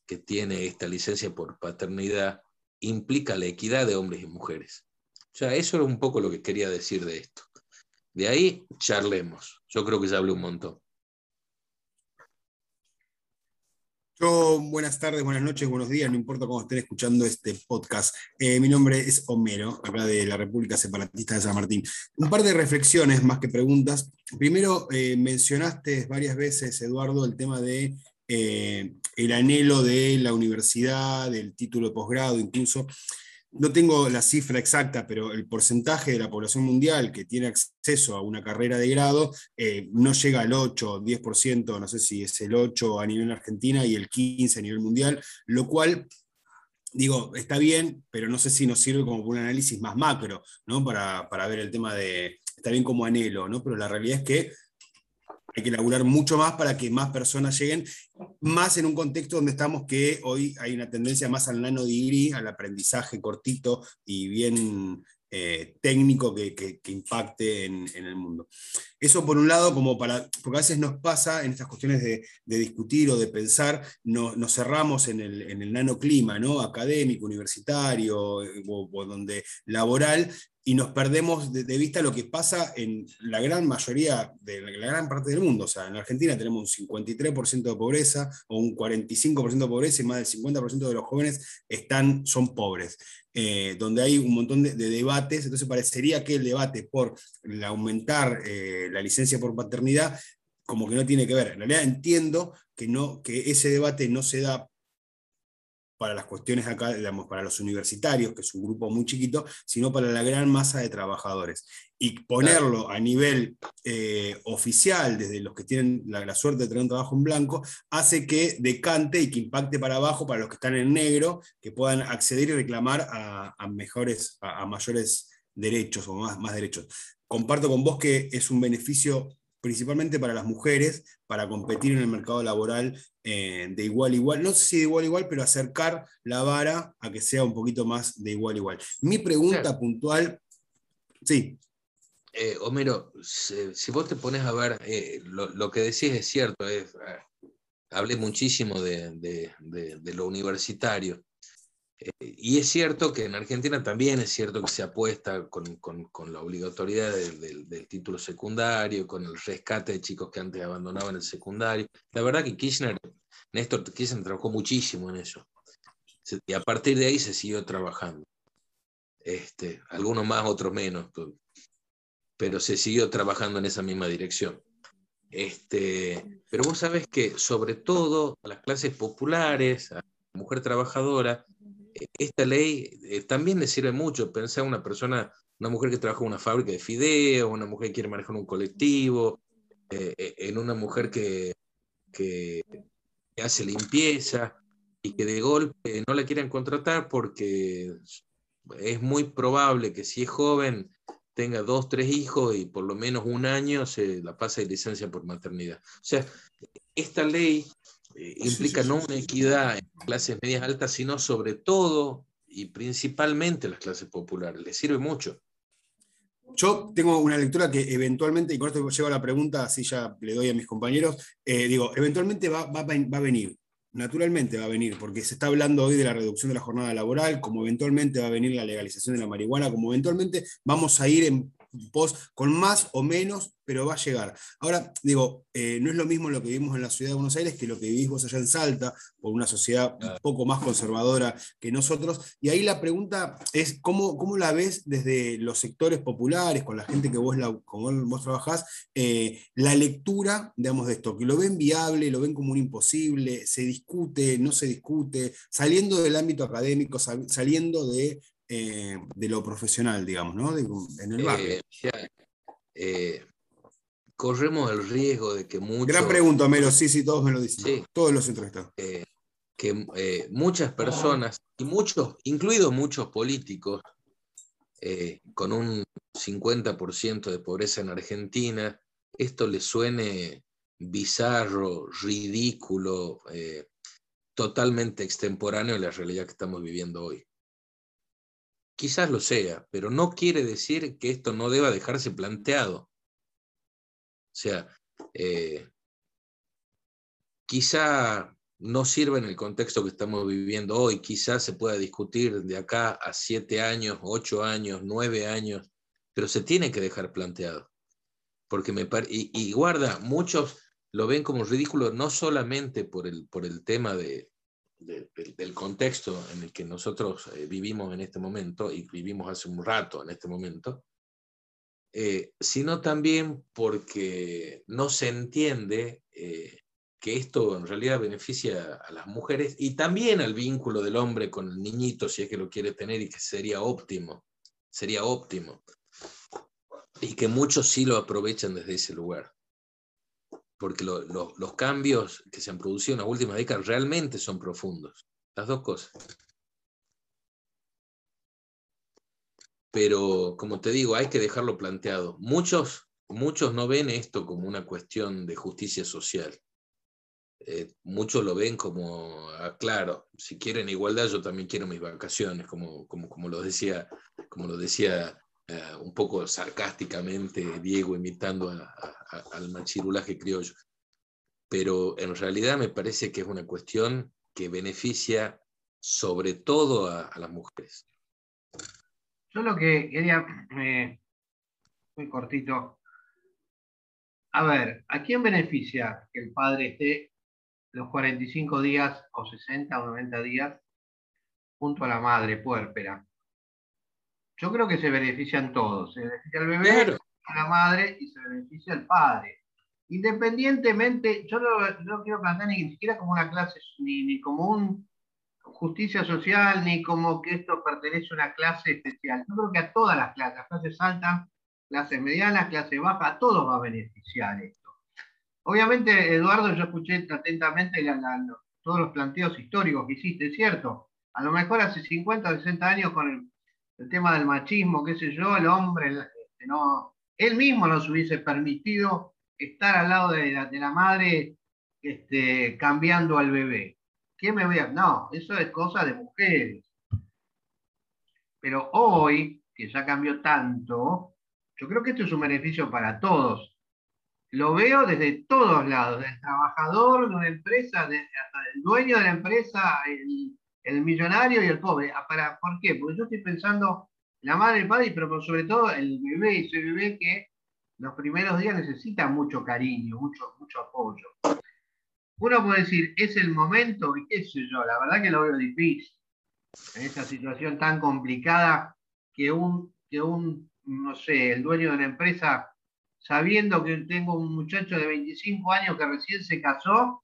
que tiene esta licencia por paternidad implica la equidad de hombres y mujeres. O sea, eso era un poco lo que quería decir de esto. De ahí charlemos. Yo creo que ya hablé un montón. Yo, buenas tardes, buenas noches, buenos días, no importa cómo estén escuchando este podcast. Eh, mi nombre es Homero, acá de la República Separatista de San Martín. Un par de reflexiones más que preguntas. Primero, eh, mencionaste varias veces, Eduardo, el tema de eh, el anhelo de la universidad, del título de posgrado incluso. No tengo la cifra exacta, pero el porcentaje de la población mundial que tiene acceso a una carrera de grado eh, no llega al 8 o 10%, no sé si es el 8 a nivel argentina y el 15 a nivel mundial, lo cual digo, está bien, pero no sé si nos sirve como un análisis más macro, ¿no? Para, para, ver el tema de, está bien como anhelo, ¿no? Pero la realidad es que hay que laburar mucho más para que más personas lleguen, más en un contexto donde estamos que hoy hay una tendencia más al nano degree, al aprendizaje cortito y bien eh, técnico que, impacte en, el mundo. Eso por un lado, como para, porque a veces nos pasa en estas cuestiones de, discutir o de pensar, no, nos cerramos en el, en el nanoclima, ¿no? académico, universitario eh, o, donde laboral, y nos perdemos de, vista lo que pasa en la gran mayoría, de la gran parte del mundo. O sea, en Argentina tenemos un 53% de pobreza o un 45% de pobreza y más del 50% de los jóvenes están, son pobres. Eh, donde hay un montón de, debates, entonces parecería que el debate por aumentar eh, la licencia por paternidad como que no tiene que ver. En realidad entiendo que, no, que ese debate no se da para las cuestiones acá, digamos, para los universitarios, que es un grupo muy chiquito, sino para la gran masa de trabajadores. Y ponerlo a nivel eh, oficial, desde los que tienen la, suerte de tener un trabajo en blanco, hace que decante y que impacte para abajo para los que están en negro, que puedan acceder y reclamar a, mejores, a, mayores derechos o más, más derechos. Comparto con vos que es un beneficio principalmente para las mujeres, para competir en el mercado laboral eh, de igual a igual. No sé si de igual a igual, pero acercar la vara a que sea un poquito más de igual a igual. Mi pregunta puntual, sí. Eh, Homero, si, vos te pones a ver, eh, lo, que decís es cierto, hablé muchísimo de lo universitario. Eh, y es cierto que en Argentina también es cierto que se apuesta con, con, la obligatoriedad del, título secundario, con el rescate de chicos que antes abandonaban el secundario. La verdad que Kirchner, Néstor Kirchner trabajó muchísimo en eso. Y a partir de ahí se siguió trabajando. Este, algunos más, otros menos, pero se siguió trabajando en esa misma dirección. Este, pero vos sabés que sobre todo a las clases populares, a la mujer trabajadora, esta ley eh, también le sirve mucho. Pensar una persona, una mujer que trabaja en una fábrica de fideos, una mujer que quiere manejar un colectivo, eh, eh, en una mujer que, que, hace limpieza y que de golpe no la quieren contratar porque es muy probable que si es joven tenga dos, tres hijos y por lo menos un año se la pasa de licencia por maternidad. O sea, esta ley eh, implica no una equidad en clases medias altas, sino sobre todo y principalmente las clases populares. Le sirve mucho. Yo tengo una lectura que eventualmente, y con esto llevo a la pregunta, así ya le doy a mis compañeros, eh, digo, eventualmente va, va, va, a venir, naturalmente va a venir, porque se está hablando hoy de la reducción de la jornada laboral, como eventualmente va a venir la legalización de la marihuana, como eventualmente vamos a ir en pos con más o menos pero va a llegar. Ahora, digo, eh, no es lo mismo lo que vivimos en la ciudad de Buenos Aires que lo que vivís vos allá en Salta, por una sociedad un poco más conservadora que nosotros. Y ahí la pregunta es, ¿cómo, cómo la ves desde los sectores populares, con la gente que vos, la, con vos trabajás, eh, la lectura, digamos, de esto? Que lo ven viable, lo ven como un imposible, se discute, no se discute, saliendo del ámbito académico, saliendo de eh, de lo profesional, digamos, ¿no? en el barrio. Eh, corremos el riesgo de que muchos... Gran pregunta, Melo, sí, sí, todos me lo dicen, todos los entrevistados. que muchas personas, y muchos, incluidos muchos políticos, con un 50% de pobreza en Argentina, esto le suene bizarro, ridículo, eh, totalmente extemporáneo a la realidad que estamos viviendo hoy. Quizás lo sea, pero no quiere decir que esto no deba dejarse planteado. O sea, eh, quizá no sirve en el contexto que estamos viviendo hoy, quizás se pueda discutir de acá a siete años, ocho años, nueve años, pero se tiene que dejar planteado. Porque me y guarda, muchos lo ven como ridículo no solamente por el, por el tema de, del contexto en el que nosotros eh, vivimos en este momento y vivimos hace un rato en este momento, eh, sino también porque no se entiende eh, que esto en realidad beneficia a las mujeres y también al vínculo del hombre con el niñito, si es que lo quiere tener y que sería óptimo, sería óptimo. Y que muchos sí lo aprovechan desde ese lugar porque los cambios que se han producido en las últimas décadas realmente son profundos. Las dos cosas. Pero, como te digo, hay que dejarlo planteado. Muchos, muchos no ven esto como una cuestión de justicia social. Eh, muchos lo ven como, ah, claro, si quieren igualdad, yo también quiero mis vacaciones, como, como, como lo decía, como lo decía eh, un poco sarcásticamente Diego imitando al machirulaje criollo. Pero en realidad me parece que es una cuestión que beneficia sobre todo a, las mujeres. Yo lo que quería, muy cortito, a ver, ¿a quién beneficia que el padre esté los 45 días o 60 o 90 días junto a la madre puérpera? Yo creo que se benefician todos. Se beneficia el bebé, la madre y se beneficia el padre. Independientemente, yo no, quiero plantear ni siquiera como una clase, ni, como un justicia social, ni como que esto pertenece a una clase especial. Yo creo que a todas las clases, clases altas, clases medianas, clases bajas, a todos va a beneficiar esto. Obviamente, Eduardo, yo escuché atentamente todos los planteos históricos que hiciste, ¿cierto? A lo mejor hace 50 o 60 años con el el tema del machismo, qué sé yo, el hombre, no, él mismo nos hubiese permitido estar al lado de la, madre este, cambiando al bebé. ¿Qué me voy a.? No, eso es cosa de mujeres. Pero hoy, que ya cambió tanto, yo creo que esto es un beneficio para todos. Lo veo desde todos lados, del trabajador de una empresa, hasta el dueño de la empresa, el, el millonario y el pobre. Ah, ¿Para, ¿Por qué? Porque yo estoy pensando la madre, el padre, pero sobre todo el bebé, ese bebé que los primeros días necesita mucho cariño, mucho, mucho apoyo. Uno puede decir, es el momento, y qué sé yo, la verdad que lo veo difícil. En esta situación tan complicada que un, que un, no sé, el dueño de una empresa, sabiendo que tengo un muchacho de 25 años que recién se casó,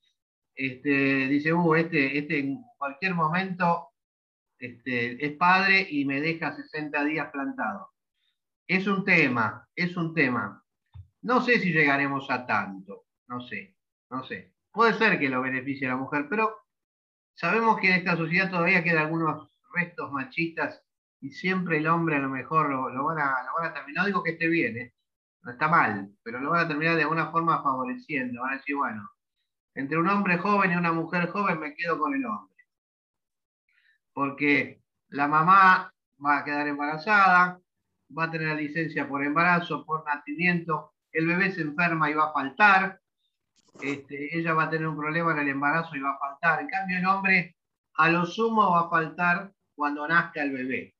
este, dice, uh, este, este en cualquier momento este, es padre y me deja 60 días plantado. Es un tema, es un tema. No sé si llegaremos a tanto, no sé, no sé. Puede ser que lo beneficie a la mujer, pero sabemos que en esta sociedad todavía quedan algunos restos machistas y siempre el hombre a lo mejor lo, van, a, lo van a terminar. No digo que esté bien, ¿eh? no está mal, pero lo van a terminar de alguna forma favoreciendo. Van a decir, bueno, entre un hombre joven y una mujer joven me quedo con el hombre. Porque la mamá va a quedar embarazada, va a tener la licencia por embarazo, por nacimiento, el bebé se enferma y va a faltar, este, ella va a tener un problema en el embarazo y va a faltar. En cambio, el hombre a lo sumo va a faltar cuando nazca el bebé.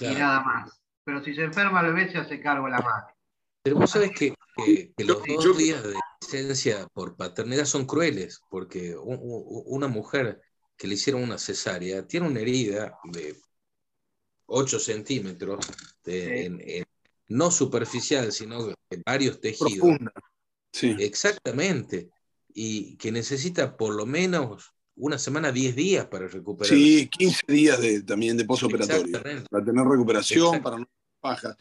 Y nada más. Pero si se enferma el bebé, se hace cargo la madre. Pero vos sabés que, los dos días de licencia por paternidad son crueles, porque una mujer que le hicieron una cesárea tiene una herida de 8 centímetros, no superficial, sino de varios tejidos. Sí. Exactamente. Y que necesita por lo menos una semana, 10 días para recuperar. Sí, 15 días de, también de posoperatorio. Para tener recuperación, para no baja.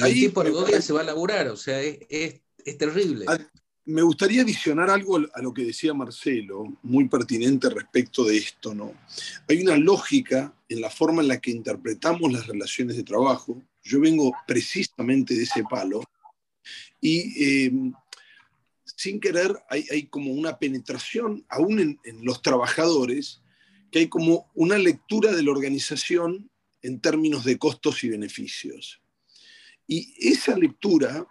Ahí, por dos días se va a laburar, o sea, es, terrible. Me gustaría adicionar algo a lo que decía Marcelo, muy pertinente respecto de esto, ¿no? Hay una lógica en la forma en la que interpretamos las relaciones de trabajo. Yo vengo precisamente de ese palo y em, sin querer hay, como una penetración, aún en, en los trabajadores, que hay como una lectura de la organización en términos de costos y beneficios. Y esa lectura,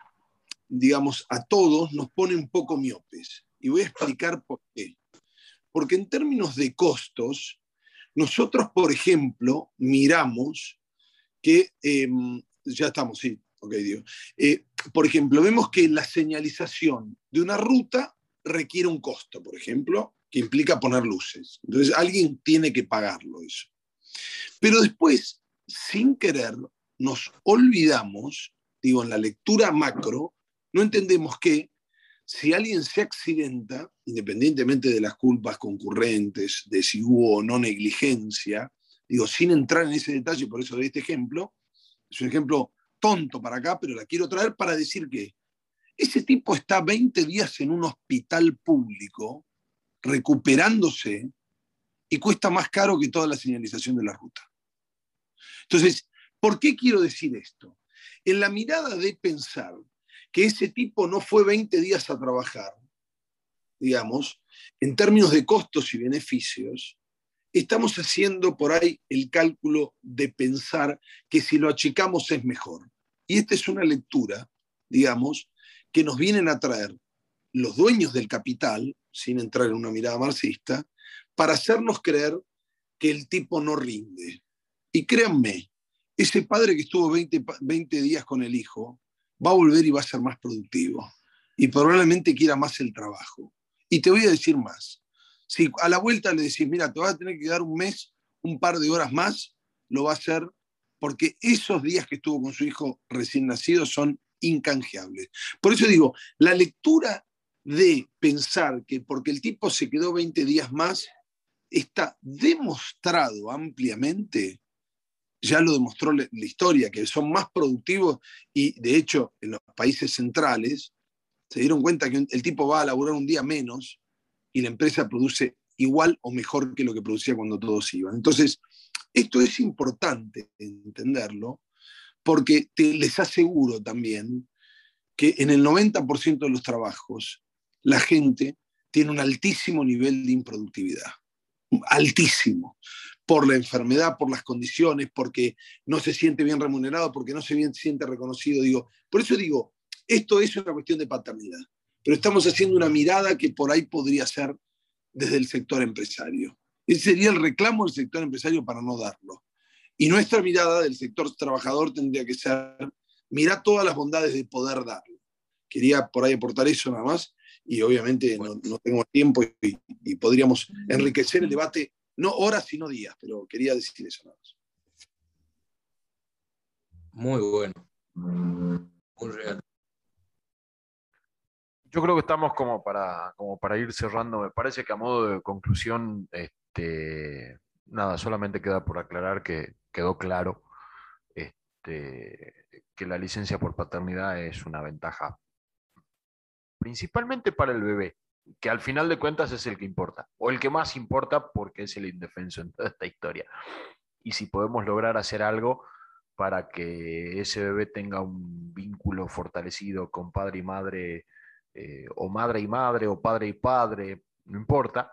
digamos, a todos nos pone un poco miopes. Y voy a explicar por qué. Porque en términos de costos, nosotros, por ejemplo, miramos que, em, ya estamos, sí, ok, digo. Eh, por ejemplo, vemos que la señalización de una ruta requiere un costo, por ejemplo, que implica poner luces. Entonces, alguien tiene que pagarlo eso. Pero después, sin querer, nos olvidamos, digo, en la lectura macro, no entendemos que si alguien se accidenta, independientemente de las culpas concurrentes, de si hubo o no negligencia, digo, sin entrar en ese detalle, por eso de este ejemplo, es un ejemplo tonto para acá, pero la quiero traer para decir que ese tipo está 20 días en un hospital público recuperándose y cuesta más caro que toda la señalización de la ruta. Entonces, ¿por qué quiero decir esto? En la mirada de pensar que ese tipo no fue 20 días a trabajar, digamos, en términos de costos y beneficios, estamos haciendo por ahí el cálculo de pensar que si lo achicamos es mejor. Y esta es una lectura, digamos, que nos vienen a traer los dueños del capital, sin entrar en una mirada marxista, para hacernos creer que el tipo no rinde. Y créanme, ese padre que estuvo 20, 20 días con el hijo va a volver y va a ser más productivo. Y probablemente quiera más el trabajo. Y te voy a decir más. Si a la vuelta le decís, mira, te vas a tener que dar un mes, un par de horas más, lo va a hacer porque esos días que estuvo con su hijo recién nacido son incanjeables. Por eso digo, la lectura de pensar que porque el tipo se quedó 20 días más, está demostrado ampliamente ya lo demostró la, historia, que son más productivos y de hecho en los países centrales se dieron cuenta que el tipo va a laburar un día menos y la empresa produce igual o mejor que lo que producía cuando todos iban. Entonces, esto es importante entenderlo porque les aseguro también que en el 90% de los trabajos la gente tiene un altísimo nivel de improductividad, altísimo por la enfermedad, por las condiciones, porque no se siente bien remunerado, porque no se bien, siente reconocido. Digo, por eso digo, esto es una cuestión de paternidad, pero estamos haciendo una mirada que por ahí podría ser desde el sector empresario. Ese sería el reclamo del sector empresario para no darlo. Y nuestra mirada del sector trabajador tendría que ser, mira todas las bondades de poder darlo. Quería por ahí aportar eso nada más y obviamente no, tengo tiempo y, y podríamos enriquecer el debate no horas, sino días, pero quería decir eso nada más. Muy bueno. Muy real. Yo creo que estamos como para, como para ir cerrando. Me parece que a modo de conclusión, este, nada, solamente queda por aclarar que quedó claro este, que la licencia por paternidad es una ventaja principalmente para el bebé que al final de cuentas es el que importa, o el que más importa porque es el indefenso en toda esta historia. Y si podemos lograr hacer algo para que ese bebé tenga un vínculo fortalecido con padre y madre, eh, o madre y madre, o padre y padre, no importa,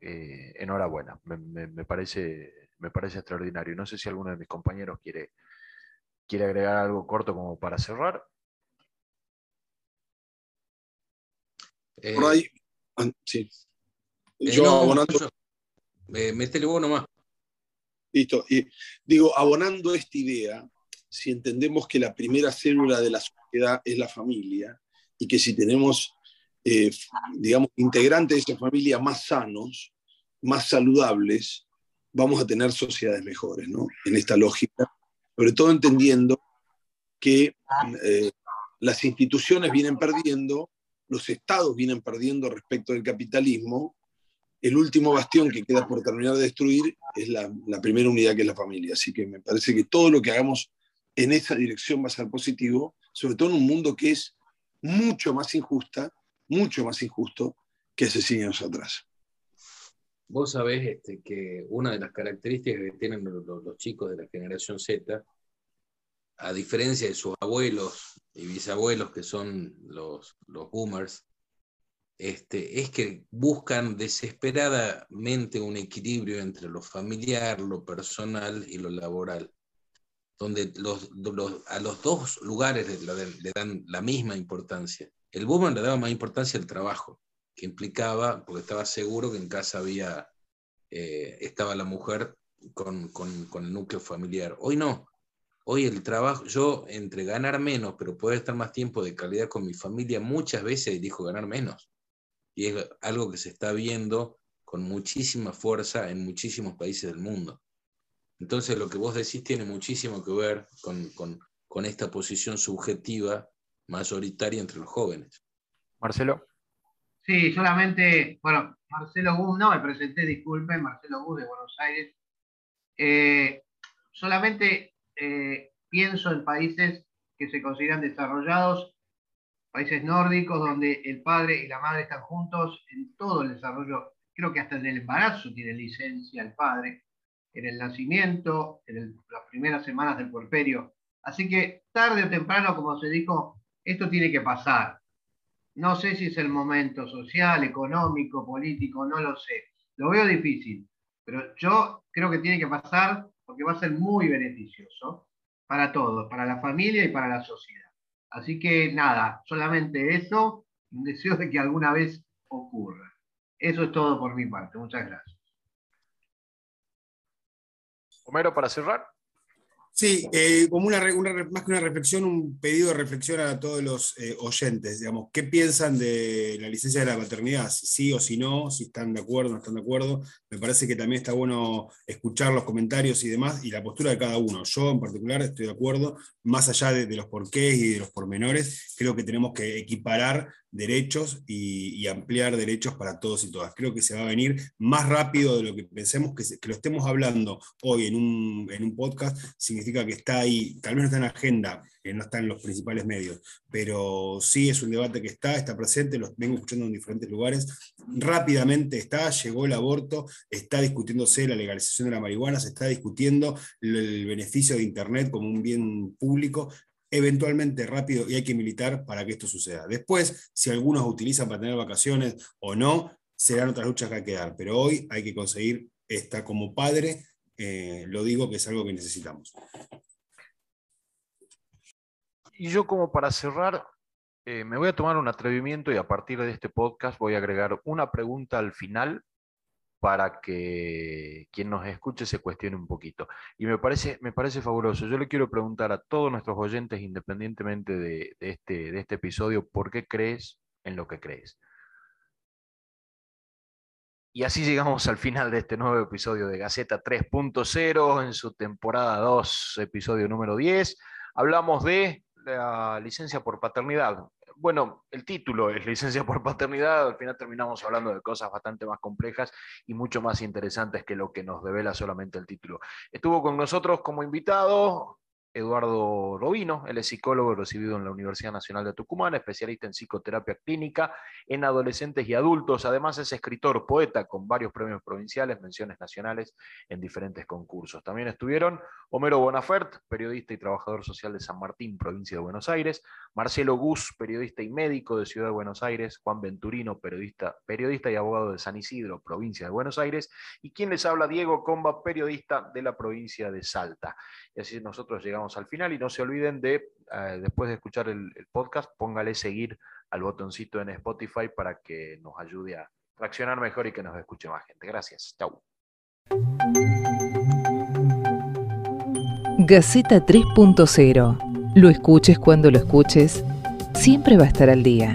eh, enhorabuena, me, parece, me parece extraordinario. No sé si alguno de mis compañeros quiere, quiere agregar algo corto como para cerrar. Por ahí, ah, sí. Eh, yo abonando. métele vos nomás. Listo. Y digo, abonando esta idea, si entendemos que la primera célula de la sociedad es la familia y que si tenemos, eh, digamos, integrantes de esa familia más sanos, más saludables, vamos a tener sociedades mejores, ¿no? En esta lógica. Sobre todo entendiendo que eh, las instituciones vienen perdiendo los estados vienen perdiendo respecto del capitalismo el último bastión que queda por terminar de destruir es la, primera unidad que es la familia. Así que me parece que todo lo que hagamos en esa dirección va a ser positivo, sobre todo en un mundo que es mucho más injusta, mucho más injusto que hace 100 años atrás. Vos sabés este, que una de las características que tienen los, chicos de la generación Z, a diferencia de sus abuelos y bisabuelos que son los, los boomers, este, es que buscan desesperadamente un equilibrio entre lo familiar, lo personal y lo laboral, donde a los dos lugares le, dan la misma importancia. El boomer le daba más importancia al trabajo, que implicaba, porque estaba seguro que en casa había, eh, estaba la mujer con, con el núcleo familiar. Hoy no, Hoy el trabajo, yo entre ganar menos, pero poder estar más tiempo de calidad con mi familia, muchas veces elijo ganar menos y es algo que se está viendo con muchísima fuerza en muchísimos países del mundo. Entonces lo que vos decís tiene muchísimo que ver con, esta posición subjetiva mayoritaria entre los jóvenes. Marcelo. Sí, solamente, bueno, Marcelo Gus, no me presenté, disculpen, Marcelo Gus de Buenos Aires. Eh, solamente eh, pienso en países que se consideran desarrollados países nórdicos donde el padre y la madre están juntos en todo el desarrollo, creo que hasta en el embarazo tiene licencia el padre, en el nacimiento, en las primeras semanas del puerperio. Así que tarde o temprano, como se dijo, esto tiene que pasar. No sé si es el momento social, económico, político, no lo sé. Lo veo difícil, pero yo creo que tiene que pasar porque va a ser muy beneficioso para todos, para la familia y para la sociedad. Así que nada, solamente eso, un deseo de que alguna vez ocurra. Eso es todo por mi parte. Muchas gracias. Homero, para cerrar. Sí, eh, como una, más que una reflexión, un pedido de reflexión a todos los eh, oyentes, digamos, ¿qué piensan de la licencia de la maternidad? Si sí o si no, si están de acuerdo o no están de acuerdo. Me parece que también está bueno escuchar los comentarios y demás y la postura de cada uno. Yo en particular estoy de acuerdo, más allá de, de los porqués y de los pormenores, creo que tenemos que equiparar derechos y, ampliar derechos para todos y todas. Creo que se va a venir más rápido de lo que pensemos, que, lo estemos hablando hoy en un, en un, podcast, significa que está ahí, tal vez no está en agenda, que no está en los principales medios, pero sí es un debate que está, está presente, lo vengo escuchando en diferentes lugares, rápidamente está, llegó el aborto, está discutiéndose la legalización de la marihuana, se está discutiendo el beneficio de Internet como un bien público, eventualmente rápido y hay que militar para que esto suceda. Después, si algunos utilizan para tener vacaciones o no, serán otras luchas que hay que dar, pero hoy hay que conseguir esta como padre, eh, lo digo que es algo que necesitamos. Y yo como para cerrar, eh, me voy a tomar un atrevimiento y a partir de este podcast voy a agregar una pregunta al final para que quien nos escuche se cuestione un poquito. Y me parece, me parece fabuloso. Yo le quiero preguntar a todos nuestros oyentes, independientemente de, este, de este episodio, ¿por qué crees en lo que crees? Y así llegamos al final de este nuevo episodio de Gaceta 3.0 en su temporada 2, episodio número 10. Hablamos de la licencia por paternidad, bueno, el título es licencia por paternidad, al final terminamos hablando de cosas bastante más complejas y mucho más interesantes que lo que nos revela solamente el título. Estuvo con nosotros como invitado Eduardo Robino, él es psicólogo recibido en la Universidad Nacional de Tucumán, especialista en psicoterapia clínica en adolescentes y adultos. Además es escritor, poeta con varios premios provinciales, menciones nacionales en diferentes concursos. También estuvieron Homero Bonafert, periodista y trabajador social de San Martín, provincia de Buenos Aires, Marcelo Gus, periodista y médico de Ciudad de Buenos Aires, Juan Venturino, periodista, periodista y abogado de San Isidro, provincia de Buenos Aires, y quien les habla, Diego Comba, periodista de la provincia de Salta. Y así nosotros llegamos al final y no se olviden de, eh, después de escuchar el, podcast, póngale seguir al botoncito en Spotify para que nos ayude a reaccionar mejor y que nos escuche más gente. Gracias. Chau. Gaceta 3.0. Lo escuches cuando lo escuches, siempre va a estar al día.